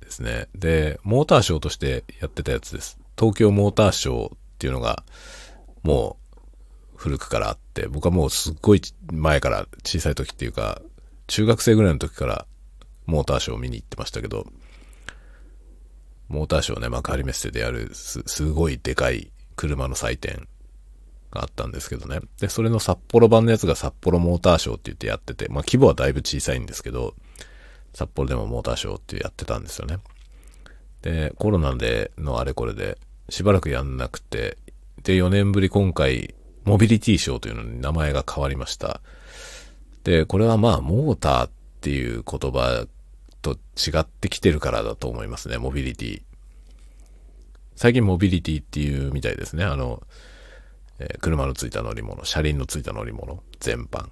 ですね。で、モーターショーとしてやってたやつです。東京モーターショーっていうのが、もう古くからあって、僕はもうすっごい前から小さい時っていうか、中学生ぐらいの時からモーターショーを見に行ってましたけど、モーターショーね、幕張メッセでやるす、すごいでかい車の祭典があったんですけどね。で、それの札幌版のやつが札幌モーターショーって言ってやってて、まあ規模はだいぶ小さいんですけど、札幌でもモーターショーってやってたんですよね。で、コロナでのあれこれでしばらくやんなくて、で、4年ぶり今回、モビリティショーというのに名前が変わりました。で、これはまあ、モーターっていう言葉と違ってきてるからだと思いますね、モビリティ。最近モビリティっていうみたいですね。あの、えー、車のついた乗り物、車輪のついた乗り物、全般。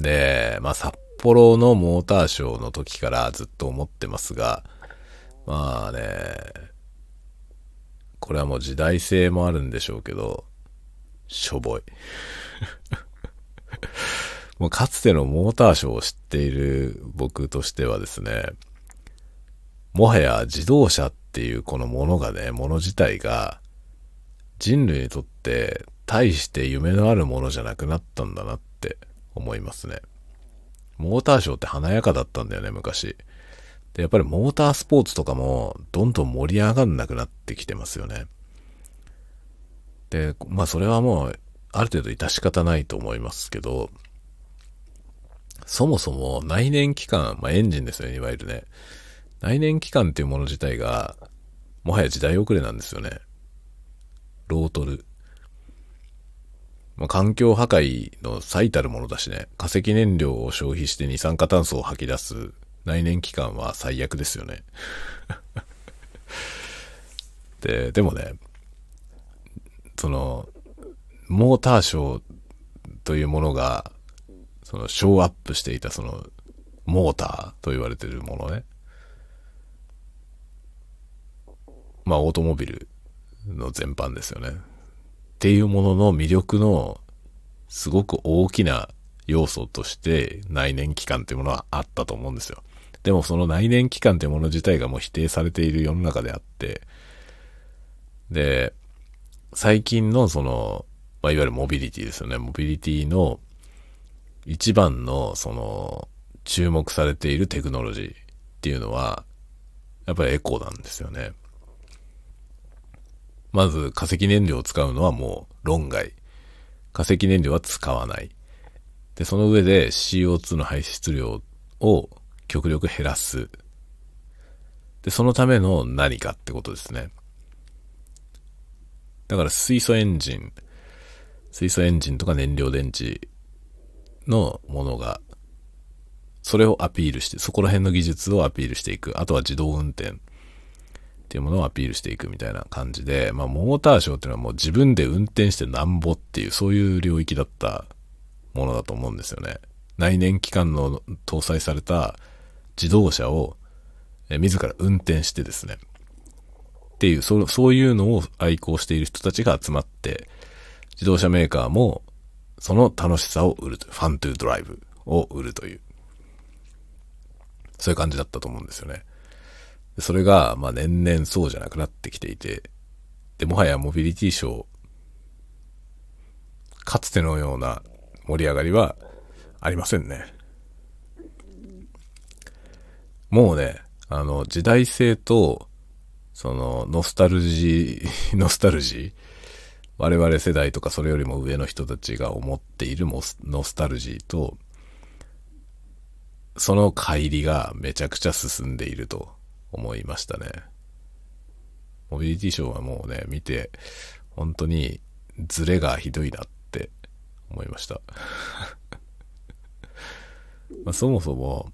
で、まあ、札幌のモーターショーの時からずっと思ってますが、まあね、これはもう時代性もあるんでしょうけど、しょぼい。もうかつてのモーターショーを知っている僕としてはですね、もはや自動車っていうこのものがね、もの自体が人類にとって大して夢のあるものじゃなくなったんだなって思いますね。モーターショーって華やかだったんだよね、昔。で、やっぱりモータースポーツとかもどんどん盛り上がんなくなってきてますよね。で、まあそれはもうある程度致し方ないと思いますけど、そもそも内燃機関、まあエンジンですよね、いわゆるね。内燃機関っていうもの自体が、もはや時代遅れなんですよね。ロートル。まあ、環境破壊の最たるものだしね。化石燃料を消費して二酸化炭素を吐き出す内燃機関は最悪ですよね。で、でもね、その、モーターショーというものが、その、ショーアップしていたその、モーターと言われてるものね。まあ、オートモビルの全般ですよね。っていうものの魅力の、すごく大きな要素として内燃機関っていうものはあったと思うんですよ。でもその内燃機関っていうもの自体がもう否定されている世の中であって、で、最近のその、まあ、いわゆるモビリティですよね。モビリティの一番のその注目されているテクノロジーっていうのは、やっぱりエコなんですよね。まず化石燃料を使うのはもう論外。化石燃料は使わない。で、その上で CO2 の排出量を極力減らす。で、そのための何かってことですね。だから水素エンジン、水素エンジンとか燃料電池のものが、それをアピールして、そこら辺の技術をアピールしていく。あとは自動運転っていうものをアピールしていくみたいな感じで、まあ、モーターショーっていうのはもう自分で運転してなんぼっていう、そういう領域だったものだと思うんですよね。内燃機関の搭載された自動車を、え自ら運転してですね、っていう、そそういうのを愛好している人たちが集まって、自動車メーカーもその楽しさを売るという、ファントゥードライブを売るという、そういう感じだったと思うんですよね。それが、まあ年々そうじゃなくなってきていて、で、もはやモビリティショー、かつてのような盛り上がりはありませんね。もうね、あの、時代性と、その、ノスタルジー、ノスタルジー我々世代とかそれよりも上の人たちが思っているノスタルジーと、その乖離がめちゃくちゃ進んでいると思いましたね。モビリティショーはもうね、見て、本当にズレがひどいなって思いました。まあ、そもそも、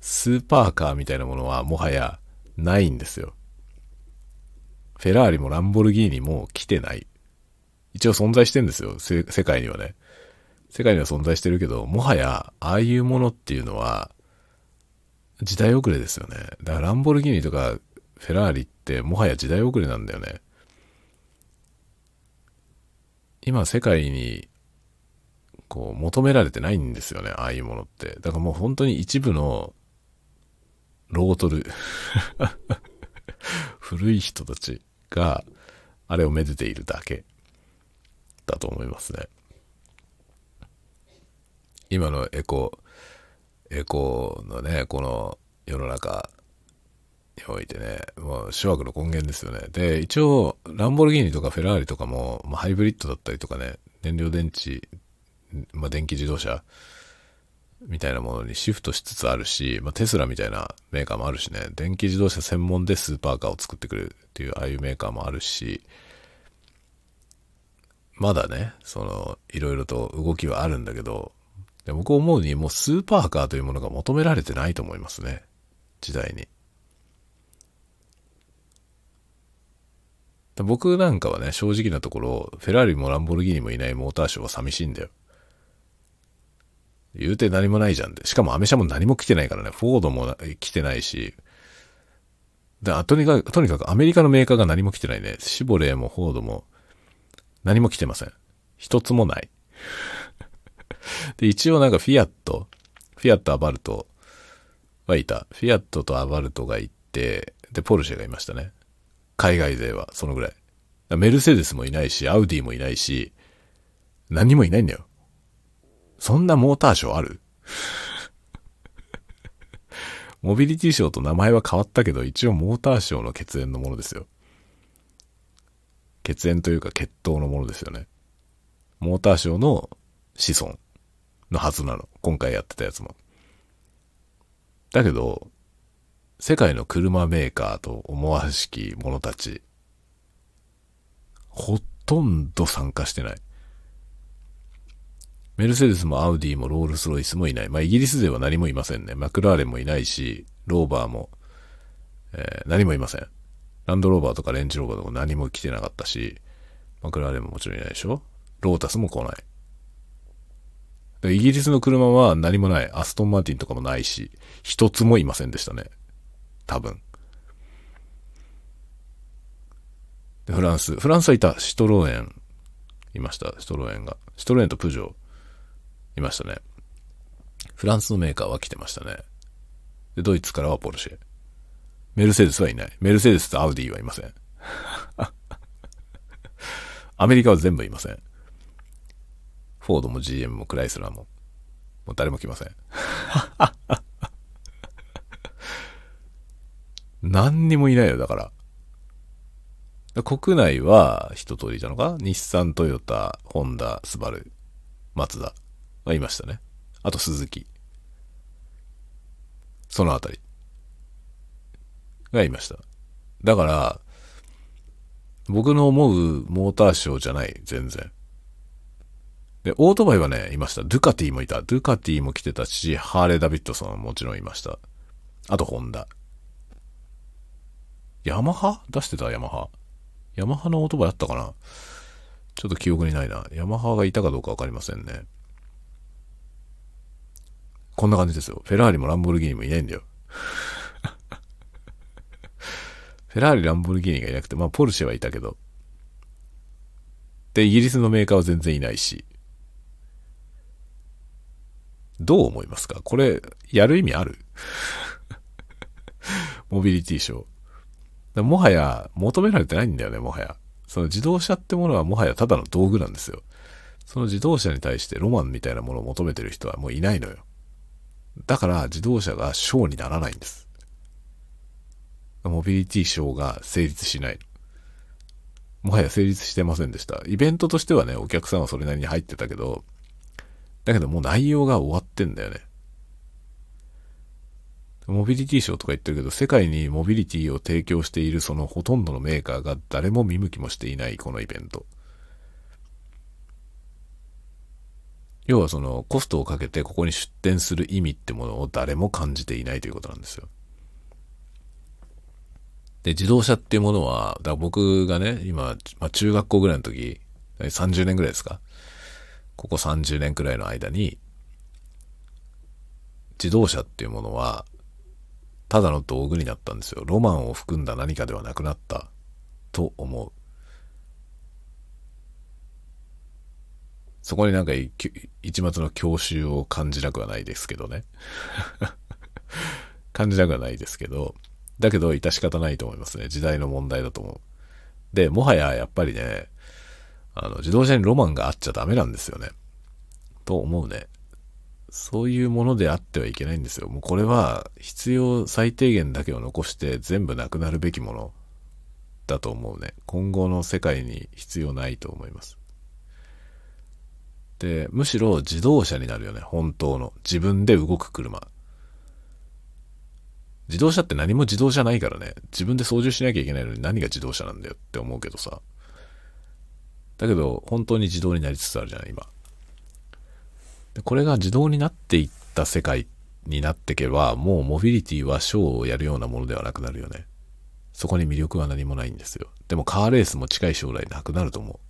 スーパーカーみたいなものはもはやないんですよ。フェラーリもランボルギーニも来てない。一応存在してんですよ。世界にはね。世界には存在してるけど、もはや、ああいうものっていうのは、時代遅れですよね。だからランボルギーニとかフェラーリってもはや時代遅れなんだよね。今世界にこう求められてないんですよね、ああいうものって。だからもう本当に一部のロートル 古い人たちが、あれをめでているだけだと思いますね。今のエコ、エコのね、この世の中においてね、もう諸悪の根源ですよね。で、一応、ランボルギーニとかフェラーリとかも、まあ、ハイブリッドだったりとかね、燃料電池、まあ、電気自動車みたいなものにシフトしつつあるし、まあ、テスラみたいなメーカーもあるしね、電気自動車専門でスーパーカーを作ってくれるっていう、ああいうメーカーもあるし、まだね、その、いろいろと動きはあるんだけど、で僕思うにもうスーパーカーというものが求められてないと思いますね。時代に。僕なんかはね、正直なところ、フェラーリもランボルギーニもいないモーターショーは寂しいんだよ。言うて何もないじゃんで。しかもアメ車も何も来てないからね。フォードも来てないし。で、とにかく、とにかくアメリカのメーカーが何も来てないね。シボレーもフォードも何も来てません。一つもない。で、一応なんかフィアット、フィアットアバルトはいた。フィアットとアバルトがいて、で、ポルシェがいましたね。海外勢は、そのぐらい。メルセデスもいないし、アウディもいないし、何もいないんだよ。そんなモーターショーある？モビリティショーと名前は変わったけど、一応モーターショーの血縁のものですよ。血縁というか血統のものですよね。モーターショーの子孫のはずなの。今回やってたやつも。だけど、世界の車メーカーと思わしき者たち、ほとんど参加してない。メルセデスもアウディもロールスロイスもいない。まあ、イギリス勢は何もいませんね。マクラーレンもいないし、ローバーも、えー、何もいません。ランドローバーとかレンジローバーとか何も来てなかったし、マクラーレンももちろんいないでしょ？ロータスも来ない。イギリスの車は何もない。アストンマーティンとかもないし、一つもいませんでしたね。多分。で、フランス。フランスはいた。シトローエン。いました。シトローエンが。シトローエンとプジョー。いましたね。フランスのメーカーは来てましたね。で、ドイツからはポルシェ。メルセデスはいない。メルセデスとアウディはいません。アメリカは全部いません。フォードも GM もクライスラーも。もう誰も来ません。何にもいないよ、だから。国内は一通りいたのか？日産、トヨタ、ホンダ、スバル、マツダはいましたね。あと鈴木。そのあたり。がいました。だから、僕の思うモーターショーじゃない、全然。で、オートバイはね、いました。ドゥカティもいた。ドゥカティも来てたし、ハーレー・ダビッドソンはもちろんいました。あと、ホンダ。ヤマハ？出してた？ヤマハ。ヤマハのオートバイあったかな？ちょっと記憶にないな。ヤマハがいたかどうかわかりませんね。こんな感じですよ。フェラーリもランボルギーニもいないんだよ。フェラーリ、ランボルギーニがいなくて、まあ、ポルシェはいたけど。で、イギリスのメーカーは全然いないし。どう思いますか？これ、やる意味ある？モビリティショー。もはや求められてないんだよね、もはや。その自動車ってものはもはやただの道具なんですよ。その自動車に対してロマンみたいなものを求めてる人はもういないのよ。だから自動車がショーにならないんです。モビリティショーが成立しない。もはや成立してませんでした。イベントとしてはね、お客さんはそれなりに入ってたけど、だけどもう内容が終わってんだよね。モビリティショーとか言ってるけど、世界にモビリティを提供しているそのほとんどのメーカーが誰も見向きもしていないこのイベント。要はそのコストをかけてここに出店する意味ってものを誰も感じていないということなんですよ。で、自動車っていうものは、だ僕がね、今、まあ、中学校ぐらいの時、30年ぐらいですか？ここ30年くらいの間に、自動車っていうものは、ただの道具になったんですよ。ロマンを含んだ何かではなくなったと思う。そこになんか一末の教習を感じなくはないですけどね。感じなくはないですけど、だけど致し方ないと思いますね。時代の問題だと思う。で、もはややっぱりね、あの、自動車にロマンがあっちゃダメなんですよね。と思うね。そういうものであってはいけないんですよ。もうこれは必要最低限だけを残して全部なくなるべきものだと思うね。今後の世界に必要ないと思います。で、むしろ自動車になるよね。本当の。自分で動く車。自動車って何も自動車ないからね。自分で操縦しなきゃいけないのに何が自動車なんだよって思うけどさ。だけど、本当に自動になりつつあるじゃない、今。でこれが自動になっていった世界になってけば、もうモビリティはショーをやるようなものではなくなるよね。そこに魅力は何もないんですよ。でもカーレースも近い将来なくなると思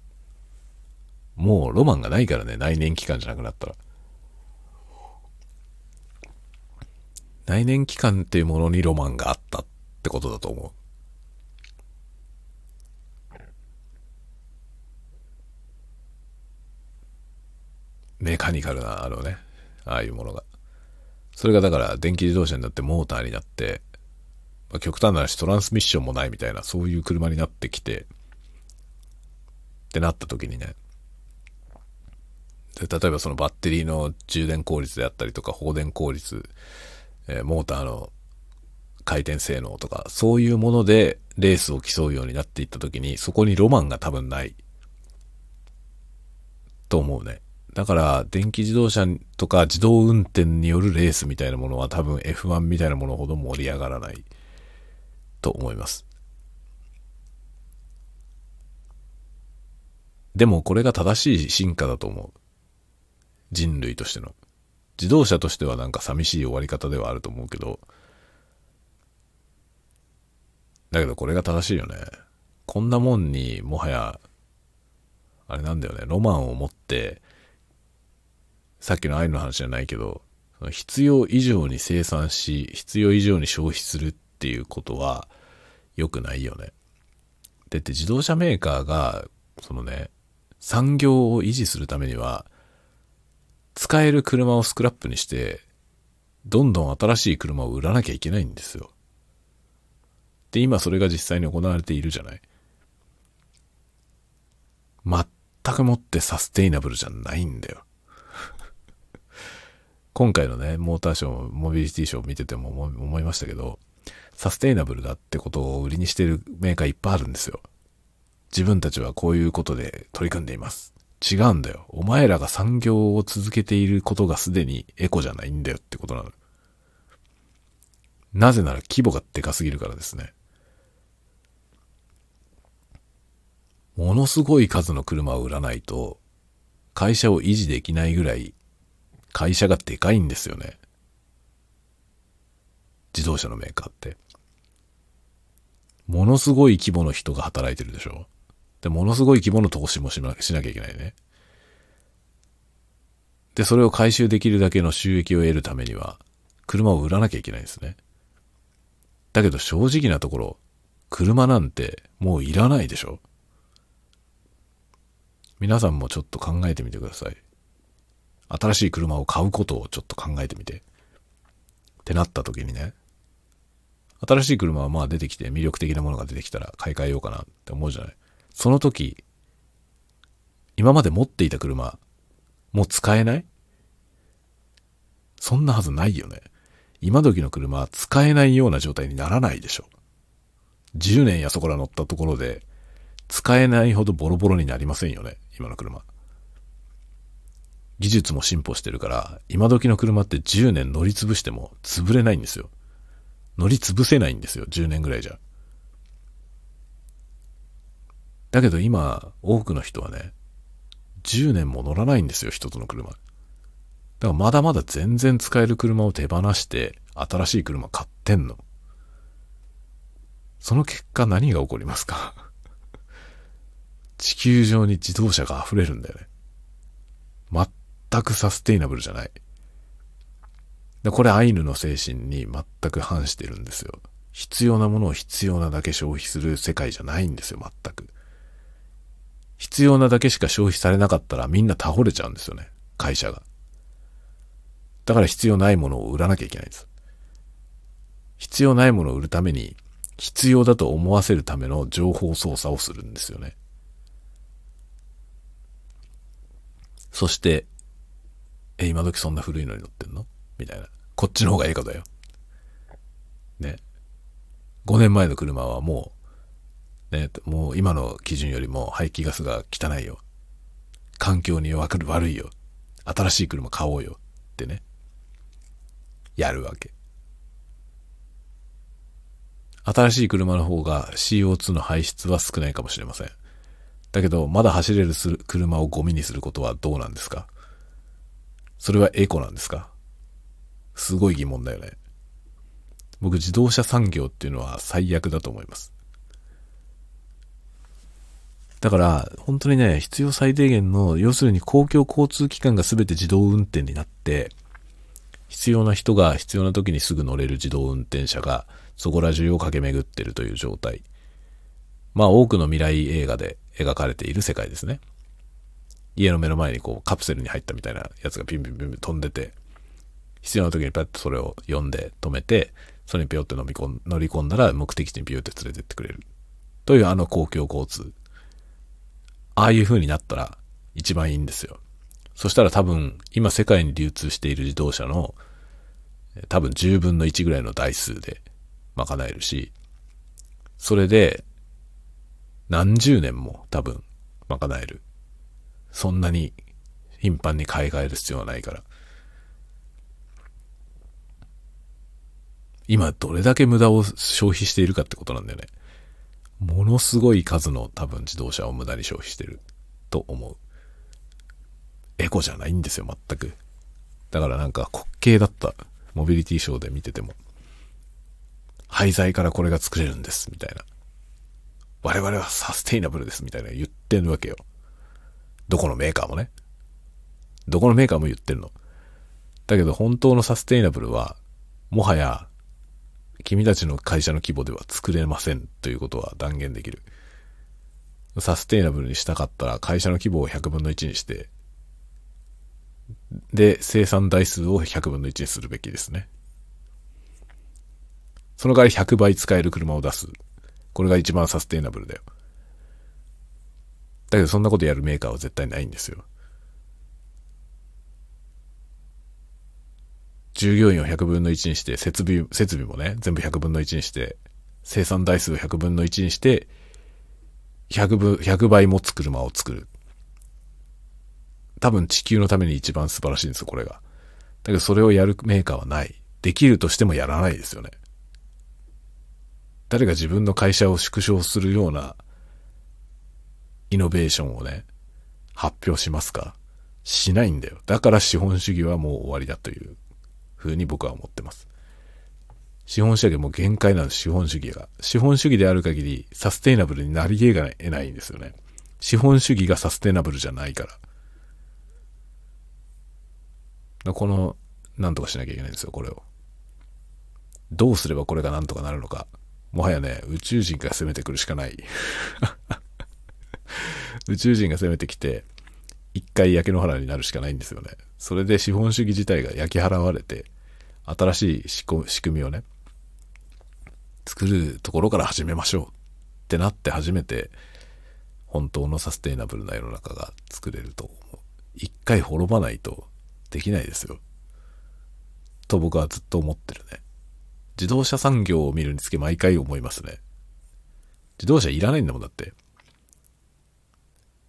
う。もうロマンがないからね、内燃機関じゃなくなったら。内燃機関っていうものにロマンがあったってことだと思う。メカニカルな、あのね、ああいうものが。それがだから電気自動車になってモーターになって、まあ、極端な話トランスミッションもないみたいな、そういう車になってきて、ってなった時にね、で例えばそのバッテリーの充電効率であったりとか、放電効率、えー、モーターの回転性能とか、そういうものでレースを競うようになっていった時に、そこにロマンが多分ない。と思うね。だから、電気自動車とか自動運転によるレースみたいなものは多分 F1 みたいなものほど盛り上がらないと思います。でもこれが正しい進化だと思う。人類としての。自動車としてはなんか寂しい終わり方ではあると思うけど、だけどこれが正しいよね。こんなもんにもはや、あれなんだよね、ロマンを持って、さっきの愛の話じゃないけど、必要以上に生産し、必要以上に消費するっていうことは良くないよね。だって自動車メーカーが、そのね、産業を維持するためには、使える車をスクラップにして、どんどん新しい車を売らなきゃいけないんですよ。で、今それが実際に行われているじゃない。全くもってサステイナブルじゃないんだよ。今回のね、モーターショー、モビリティショーを見てても思いましたけど、サステイナブルだってことを売りにしてるメーカーいっぱいあるんですよ。自分たちはこういうことで取り組んでいます。違うんだよ。お前らが産業を続けていることがすでにエコじゃないんだよってことなの。なぜなら規模がでかすぎるからですね。ものすごい数の車を売らないと、会社を維持できないぐらい、会社がでかいんですよね。自動車のメーカーって。ものすごい規模の人が働いてるでしょ。で、ものすごい規模の投資もしなしなきゃいけないね。で、それを回収できるだけの収益を得るためには、車を売らなきゃいけないんですね。だけど正直なところ、車なんてもういらないでしょ皆さんもちょっと考えてみてください。新しい車を買うことをちょっと考えてみて。ってなった時にね、新しい車はまあ出てきて魅力的なものが出てきたら買い替えようかなって思うじゃない。その時、今まで持っていた車、もう使えない？そんなはずないよね。今時の車は使えないような状態にならないでしょ。10年やそこら乗ったところで、使えないほどボロボロになりませんよね、今の車。技術も進歩してるから、今時の車って10年乗り潰しても潰れないんですよ。乗り潰せないんですよ、10年ぐらいじゃ。だけど今、多くの人はね、10年も乗らないんですよ、一つの車。だからまだまだ全然使える車を手放して、新しい車買ってんの。その結果何が起こりますか？地球上に自動車が溢れるんだよね。全くサステイナブルじゃない。でこれアイヌの精神に全く反してるんですよ。必要なものを必要なだけ消費する世界じゃないんですよ、全く。必要なだけしか消費されなかったらみんな倒れちゃうんですよね、会社が。だから必要ないものを売らなきゃいけないんです。必要ないものを売るために、必要だと思わせるための情報操作をするんですよね。そして、え、今時そんな古いのに乗ってんの？みたいな。こっちの方がええかだよ。ね。5年前の車はもう、ね、もう今の基準よりも排気ガスが汚いよ。環境に悪いよ。新しい車買おうよ。ってね。やるわけ。新しい車の方が CO2 の排出は少ないかもしれません。だけど、まだ走れる車をゴミにすることはどうなんですか？それはエコなんですか？すごい疑問だよね。僕、自動車産業っていうのは最悪だと思います。だから、本当にね、必要最低限の、要するに公共交通機関が全て自動運転になって、必要な人が必要な時にすぐ乗れる自動運転車が、そこら中を駆け巡ってるという状態。まあ多くの未来映画で描かれている世界ですね。家の目の前にこうカプセルに入ったみたいなやつがピンピンピンピン飛んでて、必要な時にパッとそれを読んで止めて、それにピョって飲み込ん乗り込んだら目的地にピューって連れてってくれる。というあの公共交通。ああいう風になったら一番いいんですよ。そしたら多分今世界に流通している自動車の多分10分の1ぐらいの台数で賄えるし、それで何十年も多分賄える。そんなに頻繁に買い替える必要はないから。今どれだけ無駄を消費しているかってことなんだよね。ものすごい数の多分自動車を無駄に消費してる。と思う。エコじゃないんですよ、全く。だからなんか滑稽だった。モビリティショーで見てても。廃材からこれが作れるんです、みたいな。我々はサステイナブルです、みたいな言ってるわけよ。どこのメーカーもね。どこのメーカーも言ってるの。だけど本当のサステイナブルは、もはや、君たちの会社の規模では作れませんということは断言できる。サステイナブルにしたかったら会社の規模を100分の1にして、で、生産台数を100分の1にするべきですね。その代わり100倍使える車を出す。これが一番サステイナブルだよ。だけどそんなことやるメーカーは絶対ないんですよ。従業員を100分の1にして、設備、設備もね、全部100分の1にして、生産台数を100分の1にして、100分、100倍持つ車を作る。多分地球のために一番素晴らしいんですよ、これが。だけどそれをやるメーカーはない。できるとしてもやらないですよね。誰が自分の会社を縮小するようなイノベーションをね、発表しますかしないんだよ。だから資本主義はもう終わりだというふうに僕は思ってます。資本主義も限界なんです、資本主義が。資本主義である限りサステイナブルになり得ないんですよね。資本主義がサステイナブルじゃないから。からこの、なんとかしなきゃいけないんですよ、これを。どうすればこれがなんとかなるのか。もはやね、宇宙人が攻めてくるしかない。宇宙人が攻めてきて、一回焼け野原になるしかないんですよね。それで資本主義自体が焼き払われて、新しい仕組みをね、作るところから始めましょうってなって初めて、本当のサステイナブルな世の中が作れると思う。一回滅ばないとできないですよ。と僕はずっと思ってるね。自動車産業を見るにつけ毎回思いますね。自動車いらないんだもんだって。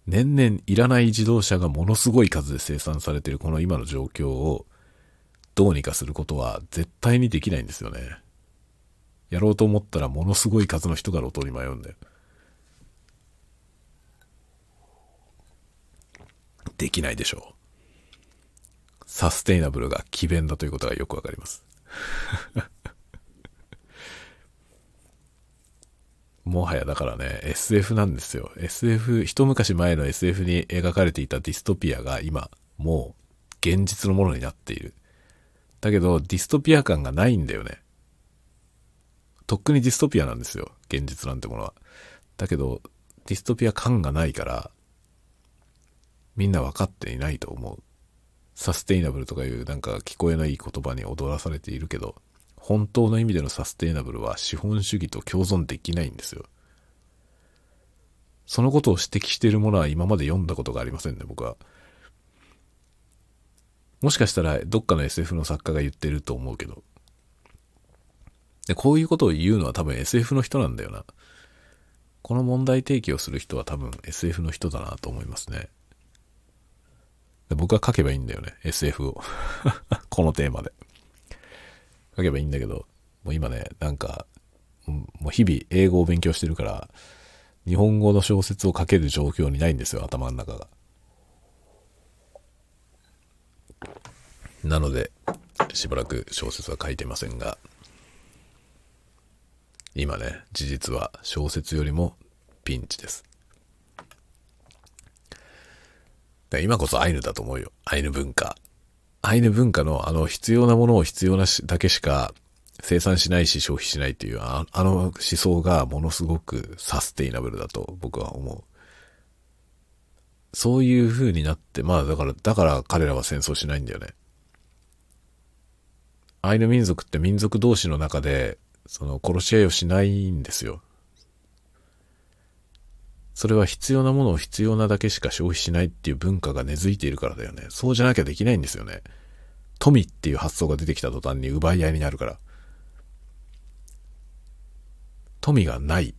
年々いらない自動車がものすごい数で生産されてるこの今の状況をどうにかすることは絶対にできないんですよね。やろうと思ったらものすごい数の人が路頭に迷うんだよ。できないでしょう。サステイナブルが奇弁だということがよくわかります。もはやだからね、SF なんですよ。SF、一昔前の SF に描かれていたディストピアが今、もう現実のものになっている。だけど、ディストピア感がないんだよね。とっくにディストピアなんですよ。現実なんてものは。だけど、ディストピア感がないから、みんな分かっていないと思う。サステイナブルとかいうなんか聞こえのいい言葉に踊らされているけど、本当の意味でのサステイナブルは資本主義と共存できないんですよ。そのことを指摘しているものは今まで読んだことがありませんね、僕は。もしかしたらどっかの SF の作家が言ってると思うけど。で、こういうことを言うのは多分 SF の人なんだよな。この問題提起をする人は多分 SF の人だなと思いますね。で僕は書けばいいんだよね、SF を。このテーマで。書けばいいんだけど、もう今ね、なんか、もう日々英語を勉強してるから、日本語の小説を書ける状況にないんですよ、頭の中が。なので、しばらく小説は書いてませんが、今ね、事実は小説よりもピンチです。今こそアイヌだと思うよ。アイヌ文化。アイヌ文化のあの必要なものを必要なだけしか生産しないし消費しないっていうあの思想がものすごくサステイナブルだと僕は思う。そういう風になって、まあだから、だから彼らは戦争しないんだよね。アイヌ民族って民族同士の中で、その殺し合いをしないんですよ。それは必要なものを必要なだけしか消費しないっていう文化が根付いているからだよね。そうじゃなきゃできないんですよね。富っていう発想が出てきた途端に奪い合いになるから。富がない、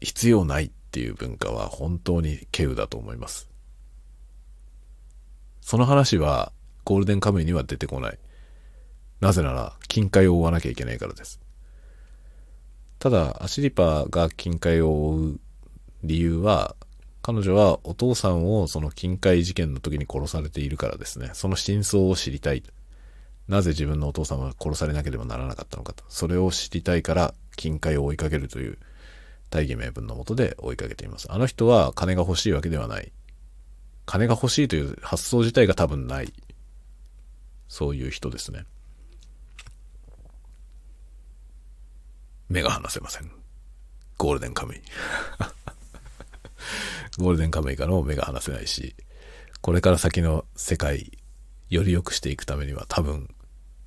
必要ないっていう文化は本当に稀有だと思います。その話はゴールデンカムイには出てこない。なぜなら、金塊を追わなきゃいけないからです。ただ、アシリパが金塊を追う理由は、彼女はお父さんをその金塊事件の時に殺されているからですね。その真相を知りたい。なぜ自分のお父さんは殺されなければならなかったのかと。それを知りたいから金塊を追いかけるという大義名分のもとで追いかけています。あの人は金が欲しいわけではない。金が欲しいという発想自体が多分ない。そういう人ですね。目が離せません。ゴールデンカムイ。ゴールデンカムイからも目が離せないし、これから先の世界、より良くしていくためには多分、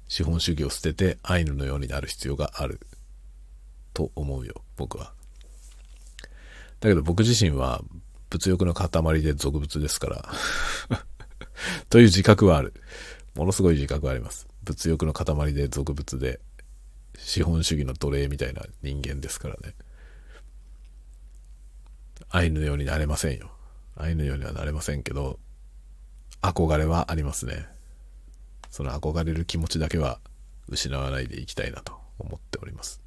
資本主義を捨ててアイヌのようになる必要がある。と思うよ、僕は。だけど僕自身は物欲の塊で俗物ですから という自覚はある。ものすごい自覚はあります。物欲の塊で俗物で、資本主義の奴隷みたいな人間ですからね。アイヌのようになれませんよ。アイヌのようにはなれませんけど、憧れはありますね。その憧れる気持ちだけは失わないでいきたいなと思っております。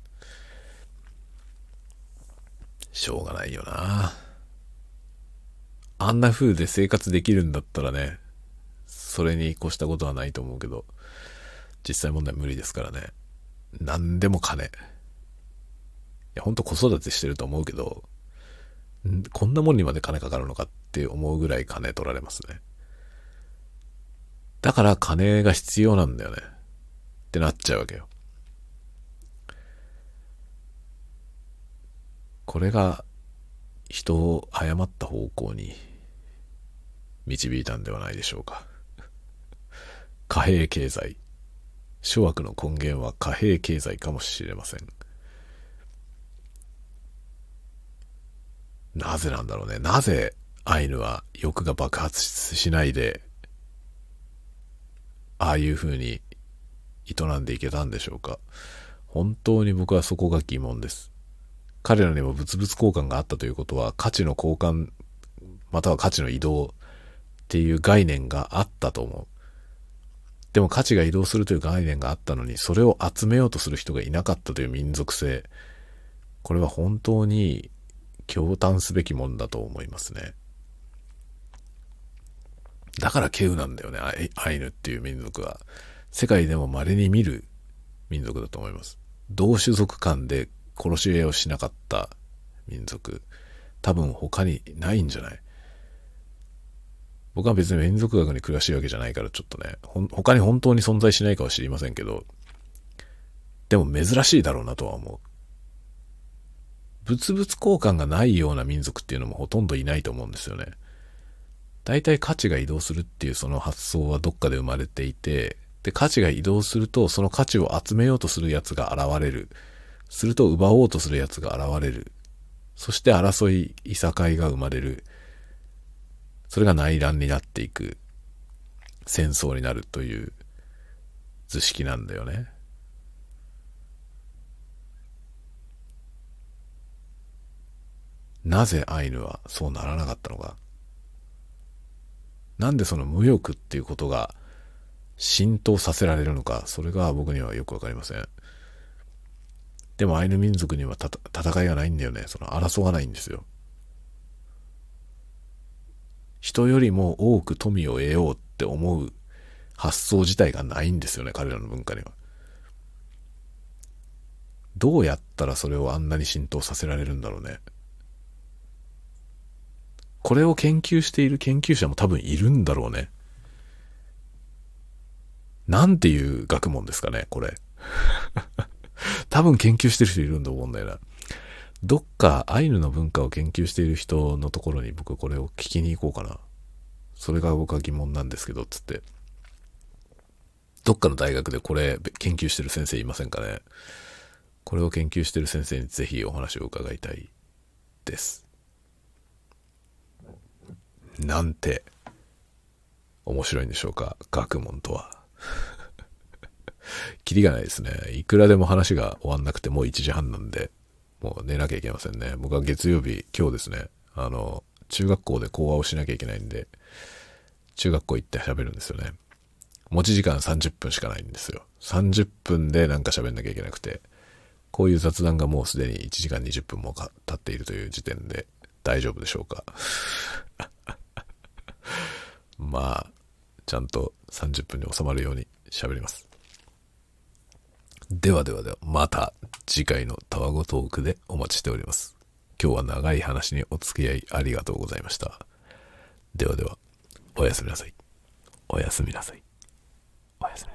しょうがないよな。あんな風で生活できるんだったらね、それに越したことはないと思うけど、実際問題無理ですからね。何でも金。いや、ほんと子育てしてると思うけど、こんなもんにまで金かかるのかって思うぐらい金取られますね。だから金が必要なんだよね。ってなっちゃうわけよ。これが人を誤った方向に導いたんではないでしょうか。貨幣経済。諸悪の根源は貨幣経済かもしれません。なぜなんだろうね。なぜアイヌは欲が爆発しないで、ああいう風に営んでいけたんでしょうか。本当に僕はそこが疑問です。彼らにも物々交換があったということは価値の交換、または価値の移動っていう概念があったと思う。でも価値が移動するという概念があったのに、それを集めようとする人がいなかったという民族性。これは本当に驚嘆すべきもんだと思いますね。だからケウなんだよね、アイヌっていう民族は。世界でも稀に見る民族だと思います。同種族間で殺し合いをしなかった民族、多分他にないんじゃない？僕は別に民族学に詳しいわけじゃないからちょっとね、他に本当に存在しないかは知りませんけど、でも珍しいだろうなとは思う。物々交換がないような民族っていうのもほとんどいないと思うんですよね。大体価値が移動するっていうその発想はどっかで生まれていて、で、価値が移動するとその価値を集めようとするやつが現れる。すると奪おうとするやつが現れる。そして争い、いさかいが生まれる。それが内乱になっていく。戦争になるという図式なんだよね。なぜアイヌはそうならなかったのか。なんでその無欲っていうことが浸透させられるのか、それが僕にはよくわかりません。でもアイヌ民族には戦いがないんだよね。その争わないんですよ。人よりも多く富を得ようって思う発想自体がないんですよね、彼らの文化には。どうやったらそれをあんなに浸透させられるんだろうね。これを研究している研究者も多分いるんだろうね。なんていう学問ですかね、これ。多分研究してる人いるんだと思うんだよな。どっかアイヌの文化を研究している人のところに僕これを聞きに行こうかな。それが僕は疑問なんですけど、つって。どっかの大学でこれ研究してる先生いませんかね。これを研究してる先生にぜひお話を伺いたいです。なんて面白いんでしょうか学問とは。キリがないですね。いくらでも話が終わんなくてもう1時半なんで、もう寝なきゃいけませんね。僕は月曜日、今日ですね、あの、中学校で講話をしなきゃいけないんで、中学校行って喋るんですよね。持ち時間30分しかないんですよ。30分でなんか喋んなきゃいけなくて、こういう雑談がもうすでに1時間20分も経っているという時点で、大丈夫でしょうか？まあ、ちゃんと30分に収まるように喋ります。ではではでは、また次回のタワゴトークでお待ちしております。今日は長い話にお付き合いありがとうございました。ではでは、おやすみなさい。おやすみなさい。おやすみなさい